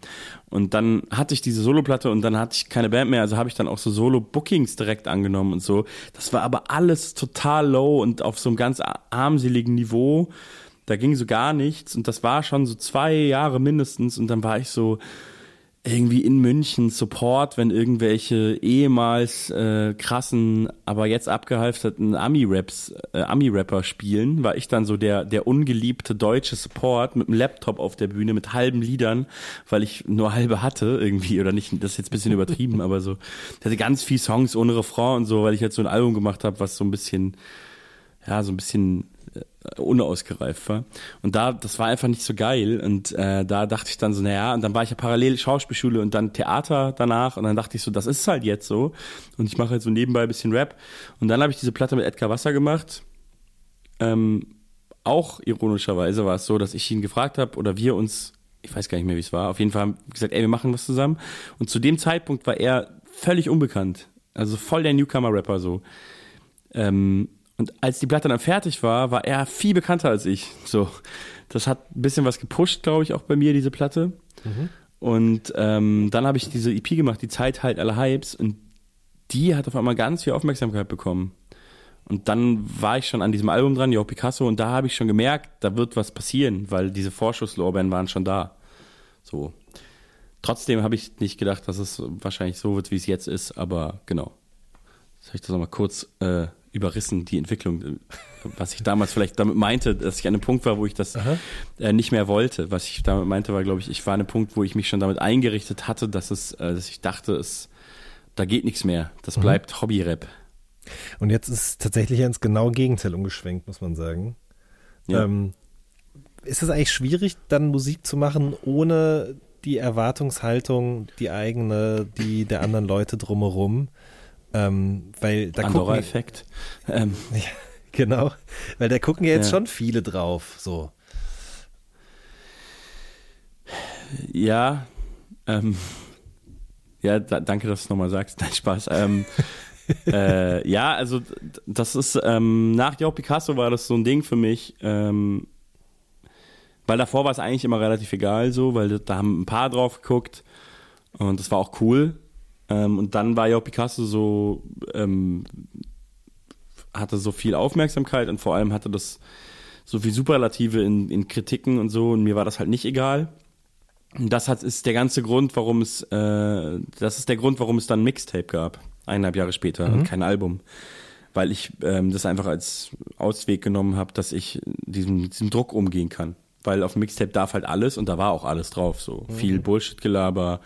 Und dann hatte ich diese Solo-Platte und dann hatte ich keine Band mehr, also habe ich dann auch so Solo-Bookings direkt angenommen und so. Das war aber alles total low und auf so einem ganz armseligen Niveau. Da ging so gar nichts und das war schon so zwei Jahre mindestens und dann war ich so, irgendwie in München Support, wenn irgendwelche ehemals äh, krassen, aber jetzt abgehalfterten Ami-Raps, äh, Ami-Rapper spielen, war ich dann so der der ungeliebte deutsche Support mit einem Laptop auf der Bühne mit halben Liedern, weil ich nur halbe hatte irgendwie oder nicht, das ist jetzt ein bisschen übertrieben, aber so, ich hatte ganz viel Songs ohne Refrain und so, weil ich jetzt so ein Album gemacht habe, was so ein bisschen ja, so ein bisschen unausgereift war. Und da, das war einfach nicht so geil. Und äh, da dachte ich dann so, naja, und dann war ich ja parallel Schauspielschule und dann Theater danach. Und dann dachte ich so, das ist halt jetzt so. Und ich mache halt so nebenbei ein bisschen Rap. Und dann habe ich diese Platte mit Edgar Wasser gemacht. Ähm, auch ironischerweise war es so, dass ich ihn gefragt habe oder wir uns ich weiß gar nicht mehr, wie es war. Auf jeden Fall haben gesagt, ey, wir machen was zusammen. Und zu dem Zeitpunkt war er völlig unbekannt. Also voll der Newcomer-Rapper so. Ähm, und als die Platte dann fertig war, war er viel bekannter als ich. So, das hat ein bisschen was gepusht, glaube ich, auch bei mir, diese Platte. Mhm. Und ähm, dann habe ich diese EP gemacht, die Zeit halt alle Hypes. Und die hat auf einmal ganz viel Aufmerksamkeit bekommen. Und dann war ich schon an diesem Album dran, Yo Picasso, und da habe ich schon gemerkt, da wird was passieren, weil diese Vorschusslorbeeren waren schon da. So. Trotzdem habe ich nicht gedacht, dass es wahrscheinlich so wird, wie es jetzt ist, aber genau. Habe ich das nochmal kurz äh, überrissen, die Entwicklung. Was ich damals vielleicht damit meinte, dass ich an einem Punkt war, wo ich das äh, nicht mehr wollte. Was ich damit meinte, war, glaube ich, ich war an einem Punkt, wo ich mich schon damit eingerichtet hatte, dass es, äh, dass ich dachte, es, da geht nichts mehr. Das mhm. bleibt Hobby-Rap. Und jetzt ist es tatsächlich ins genaue Gegenteil umgeschwenkt, muss man sagen. Ja. Ähm, ist es eigentlich schwierig, dann Musik zu machen, ohne die Erwartungshaltung, die eigene, die der anderen Leute drumherum? Ähm, weil da Andorra-Effekt. Ähm. Ja, genau. Weil da gucken ja jetzt ja. schon viele drauf, so. Ja, ähm, ja, da, danke, dass du es nochmal sagst. Nein, Spaß. Ähm, äh, ja, also das ist ähm, nach Joe Picasso war das so ein Ding für mich, ähm, weil davor war es eigentlich immer relativ egal so, weil da haben ein paar drauf geguckt und das war auch cool. Ähm, und dann war Joe Picasso so ähm, hatte so viel Aufmerksamkeit und vor allem hatte das so viel Superlative in, in Kritiken und so und mir war das halt nicht egal. Und das hat, ist der ganze Grund, warum es, äh, das ist der Grund, warum es dann Mixtape gab eineinhalb Jahre später mhm. und kein Album. Weil ich ähm, das einfach als Ausweg genommen habe, dass ich diesem, diesem Druck umgehen kann. Weil auf Mixtape darf halt alles und da war auch alles drauf. So mhm. viel Bullshit-Gelaber,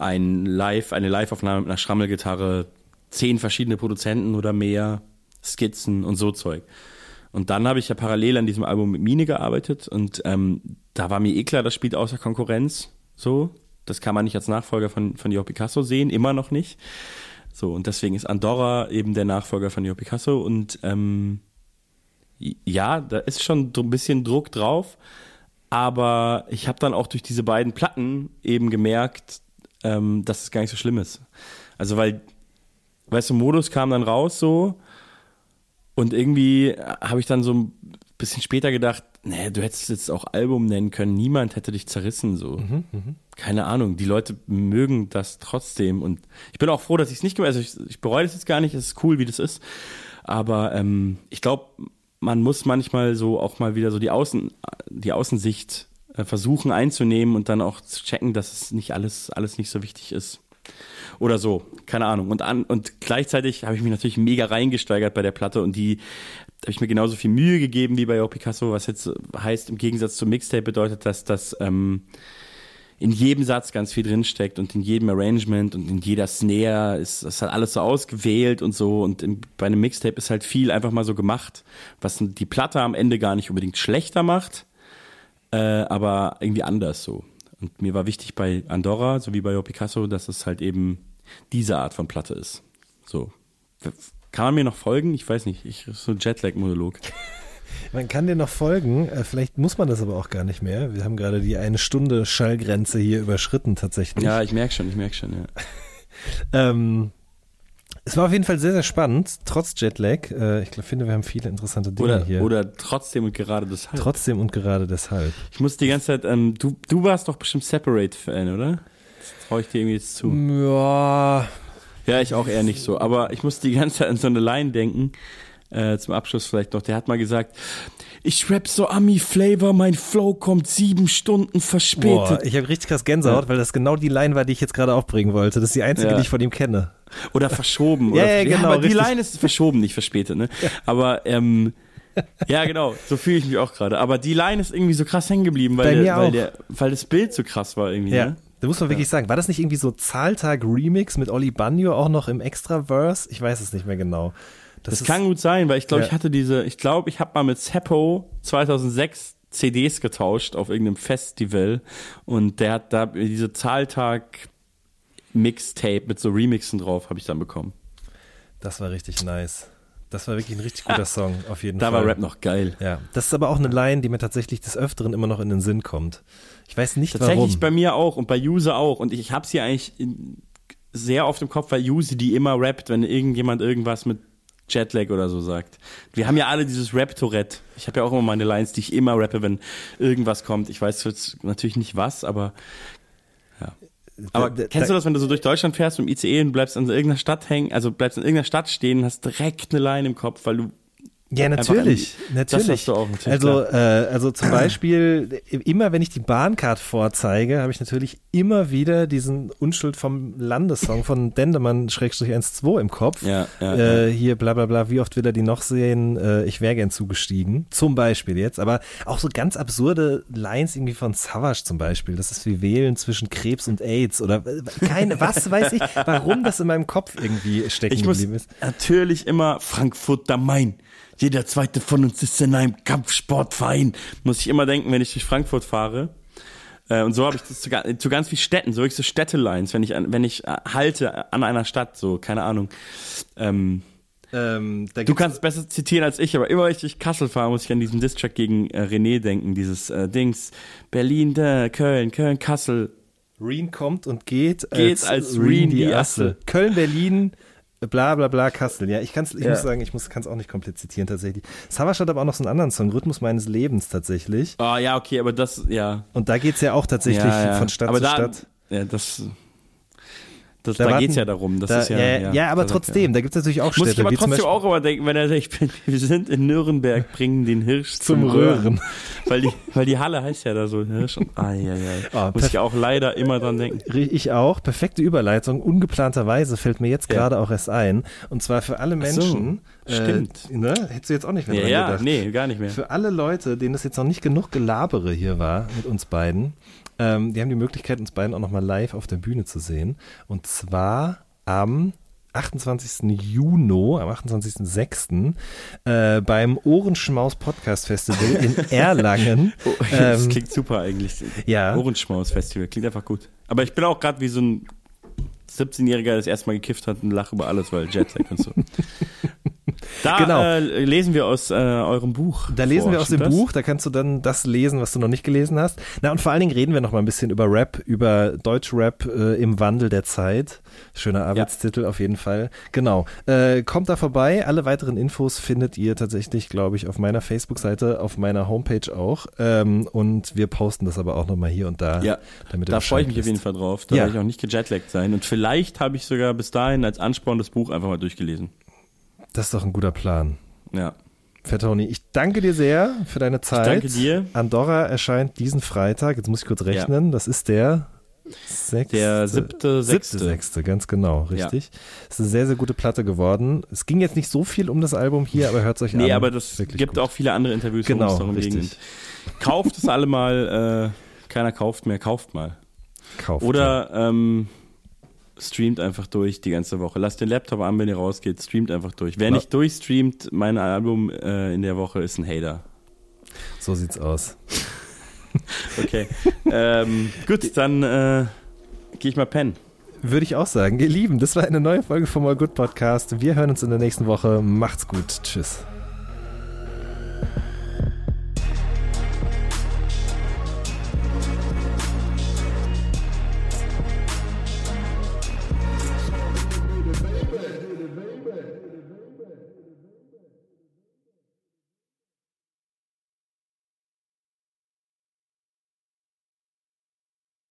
ein Live, eine Live-Aufnahme mit einer Schrammelgitarre, zehn verschiedene Produzenten oder mehr, Skizzen und so Zeug. Und dann habe ich ja parallel an diesem Album mit Mine gearbeitet und ähm, da war mir eh klar, das spielt außer Konkurrenz. So, das kann man nicht als Nachfolger von, von Jo Picasso sehen, immer noch nicht. So, und deswegen ist Andorra eben der Nachfolger von Jo Picasso und ähm, ja, da ist schon ein bisschen Druck drauf, aber ich habe dann auch durch diese beiden Platten eben gemerkt, ähm, dass es gar nicht so schlimm ist. Also, weil, weißt du, Modus kam dann raus so und irgendwie habe ich dann so ein bisschen später gedacht, nee, du hättest jetzt auch Album nennen können, niemand hätte dich zerrissen, so. Mhm, mh. Keine Ahnung, die Leute mögen das trotzdem und ich bin auch froh, dass ich es nicht gemacht habe. Also ich, ich bereue das jetzt gar nicht, es ist cool, wie das ist. Aber ähm, ich glaube, man muss manchmal so auch mal wieder so die Außen, die Außensicht versuchen einzunehmen und dann auch zu checken, dass es nicht alles, alles nicht so wichtig ist. Oder so, keine Ahnung. Und, an, und gleichzeitig habe ich mich natürlich mega reingesteigert bei der Platte und die habe ich mir genauso viel Mühe gegeben wie bei O Picasso, was jetzt heißt, im Gegensatz zum Mixtape bedeutet, dass das ähm, in jedem Satz ganz viel drinsteckt und in jedem Arrangement und in jeder Snare ist das halt alles so ausgewählt und so und in, bei einem Mixtape ist halt viel einfach mal so gemacht, was die Platte am Ende gar nicht unbedingt schlechter macht, äh, aber irgendwie anders so. Und mir war wichtig bei Andorra, so wie bei O Picasso, dass es halt eben diese Art von Platte ist. So. Kann man mir noch folgen? Ich weiß nicht. Ich, so ein Jetlag-Monolog. Man kann dir noch folgen, äh, vielleicht muss man das aber auch gar nicht mehr. Wir haben gerade die eine Stunde Schallgrenze hier überschritten tatsächlich. Ja, ich merke schon, ich merke schon, ja. ähm, es war auf jeden Fall sehr, sehr spannend, trotz Jetlag. Äh, ich glaub, finde, wir haben viele interessante Dinge oder, hier. Oder trotzdem und gerade deshalb. Trotzdem und gerade deshalb. Ich muss die ganze Zeit, ähm, du, du warst doch bestimmt Separate-Fan, oder? Das traue ich dir irgendwie jetzt zu. Ja, ja, ich auch eher nicht so. Aber ich muss die ganze Zeit an so eine Line denken. Äh, zum Abschluss vielleicht noch. Der hat mal gesagt, ich rap so Ami-Flavor, mein Flow kommt sieben Stunden verspätet. Boah, ich habe richtig krass Gänsehaut, ja. weil das genau die Line war, die ich jetzt gerade aufbringen wollte. Das ist die einzige, ja. die ich von ihm kenne. Oder verschoben. ja, ja, genau. Aber die Line ist verschoben, nicht verspätet. Ne? Aber ähm, ja, genau, so fühle ich mich auch gerade. Aber die Line ist irgendwie so krass hängen geblieben, weil, der, weil, der, weil das Bild so krass war irgendwie. Ja. Ne? Da muss man wirklich sagen, war das nicht irgendwie so Zahltag-Remix mit Oli Banjo auch noch im Extraverse? Ich weiß es nicht mehr genau. Das, das kann gut sein, weil ich glaube, ja. ich hatte diese, ich glaube, ich habe mal mit Seppo 2006 CDs getauscht auf irgendeinem Festival und der hat da diese Zahltag Mixtape mit so Remixen drauf, habe ich dann bekommen. Das war richtig nice. Das war wirklich ein richtig guter Song, auf jeden Da Fall. war Rap noch geil. Ja, das ist aber auch eine Line, die mir tatsächlich des Öfteren immer noch in den Sinn kommt. Ich weiß nicht Tatsächlich warum. bei mir auch und bei Use auch. Und ich hab's hier eigentlich in, sehr oft im Kopf, weil Use die immer rappt, wenn irgendjemand irgendwas mit Jetlag oder so sagt. Wir haben ja alle dieses Rap-Tourette. Ich habe ja auch immer meine Lines, die ich immer rappe, wenn irgendwas kommt. Ich weiß jetzt natürlich nicht was, aber ja. Aber Da- da- kennst du das, wenn du so durch Deutschland fährst im ICE und bleibst an irgendeiner Stadt hängen, also bleibst in irgendeiner Stadt stehen, hast direkt eine Line im Kopf, weil du Ja, natürlich. an- natürlich. das hast du auch, natürlich, also, äh, also zum Beispiel, immer wenn ich die Bahncard vorzeige, habe ich natürlich immer wieder diesen Unschuld vom Landessong von Dendemann 1-2 im Kopf. Ja, ja, äh, Hier bla bla bla, wie oft will er die noch sehen? Äh, ich wäre gern zugestiegen. Zum Beispiel jetzt. Aber auch so ganz absurde Lines irgendwie von Savage zum Beispiel. Das ist wie Wählen zwischen Krebs und AIDS oder äh, keine, was weiß ich, warum das in meinem Kopf irgendwie stecken Ich muss geblieben ist. natürlich immer Frankfurt am Main. Jeder zweite von uns ist in einem Kampfsportverein. Muss ich immer denken, wenn ich durch Frankfurt fahre. Äh, Und so habe ich das zu, zu ganz vielen Städten, so wirklich so Städtelines, wenn ich, an- wenn ich äh, halte an einer Stadt, so, keine Ahnung. Ähm, Ähm, da du kannst es besser zitieren als ich, aber immer wenn ich durch Kassel fahre, muss ich an diesen Distrack gegen äh, René denken, dieses äh, Dings. Berlin, da, Köln, Köln, Kassel. Rien kommt und geht, Geht als Rien die Asse. Köln, Berlin, bla bla bla, Kassel. Ja, ich, kann's, ich Ja. muss sagen, ich kann es auch nicht komplett zitieren tatsächlich. Savage hat aber auch noch so einen anderen Song, Rhythmus meines Lebens tatsächlich. Ah, ja, okay, aber das, ja. Und da geht's ja auch tatsächlich ja, ja. von Stadt aber zu da, Stadt. Ja, das, das, Da da, warten- geht's ja darum. Das da, ist ja, ja, ja, aber da sagt trotzdem, da gibt's natürlich auch Muss Städte, ich aber trotzdem auch immer denken, wenn er sagt, wir sind in Nürnberg, bringen den Hirsch zum, zum Röhren. Weil die, weil die Halle heißt ja da so Hirsch und ai, ai, ai. Ah, Muss ich auch leider immer dran denken. Ich auch. Perfekte Überleitung. Ungeplanterweise fällt mir jetzt Ja. gerade auch erst ein. Und zwar für alle so, Menschen. stimmt. Äh, ne? Hättest du jetzt auch nicht mehr Ja, dran ja, gedacht. nee, gar nicht mehr. Für alle Leute, denen es jetzt noch nicht genug Gelabere hier war mit uns beiden, ähm, die haben die Möglichkeit, uns beiden auch nochmal live auf der Bühne zu sehen. Und zwar am 28. Juni, am 28.06. Äh, beim Ohrenschmaus Podcast Festival in Erlangen. Oh, das Ähm, klingt super eigentlich. ja. Ohrenschmaus Festival, klingt einfach gut. Aber ich bin auch gerade wie so ein 17-Jähriger, der das erste Mal gekifft hat und lache über alles, weil Jetlag und so. Da Genau. äh, lesen wir aus äh, eurem Buch. Da lesen vor. wir aus dem das? Buch, da kannst du dann das lesen, was du noch nicht gelesen hast. Na und vor allen Dingen reden wir noch mal ein bisschen über Rap, über Deutschrap äh, im Wandel der Zeit. Schöner Arbeitstitel auf jeden Fall. Genau. Äh, kommt da vorbei. Alle weiteren Infos findet ihr tatsächlich, glaube ich, auf meiner Facebook-Seite, auf meiner Homepage auch. Ähm, und wir posten das aber auch noch mal hier und da. Ja, damit da freue ich mich auf jeden wisst. Fall drauf. Da Ja. werde ich auch nicht gejetlaggt sein. Und vielleicht habe ich sogar bis dahin als Ansporn das Buch einfach mal durchgelesen. Das ist doch ein guter Plan. Ja. Fettoni, ich danke dir sehr für deine Zeit. danke dir. Andorra erscheint diesen Freitag. Jetzt muss ich kurz rechnen. Das ist der sechste, Der siebte, sechste. Siebte, sechste, ganz genau, richtig. Es ist eine sehr, sehr gute Platte geworden. Es ging jetzt nicht so viel um das Album hier, aber hört es euch an. Nee, aber das Wirklich gibt gut. auch viele andere Interviews, Genau, richtig. Kauft es alle mal. Äh, keiner kauft mehr, kauft mal. Kauft, Oder ähm, streamt einfach durch die ganze Woche. Lasst den Laptop an, wenn ihr rausgeht. Streamt einfach durch. Wer nicht durchstreamt, mein Album äh, in der Woche ist ein Hater. So sieht's aus. Okay. ähm, gut, dann äh, gehe ich mal pennen. Würde ich auch sagen. Ihr Lieben, das war eine neue Folge vom All Good Podcast. Wir hören uns in der nächsten Woche. Macht's gut. Tschüss.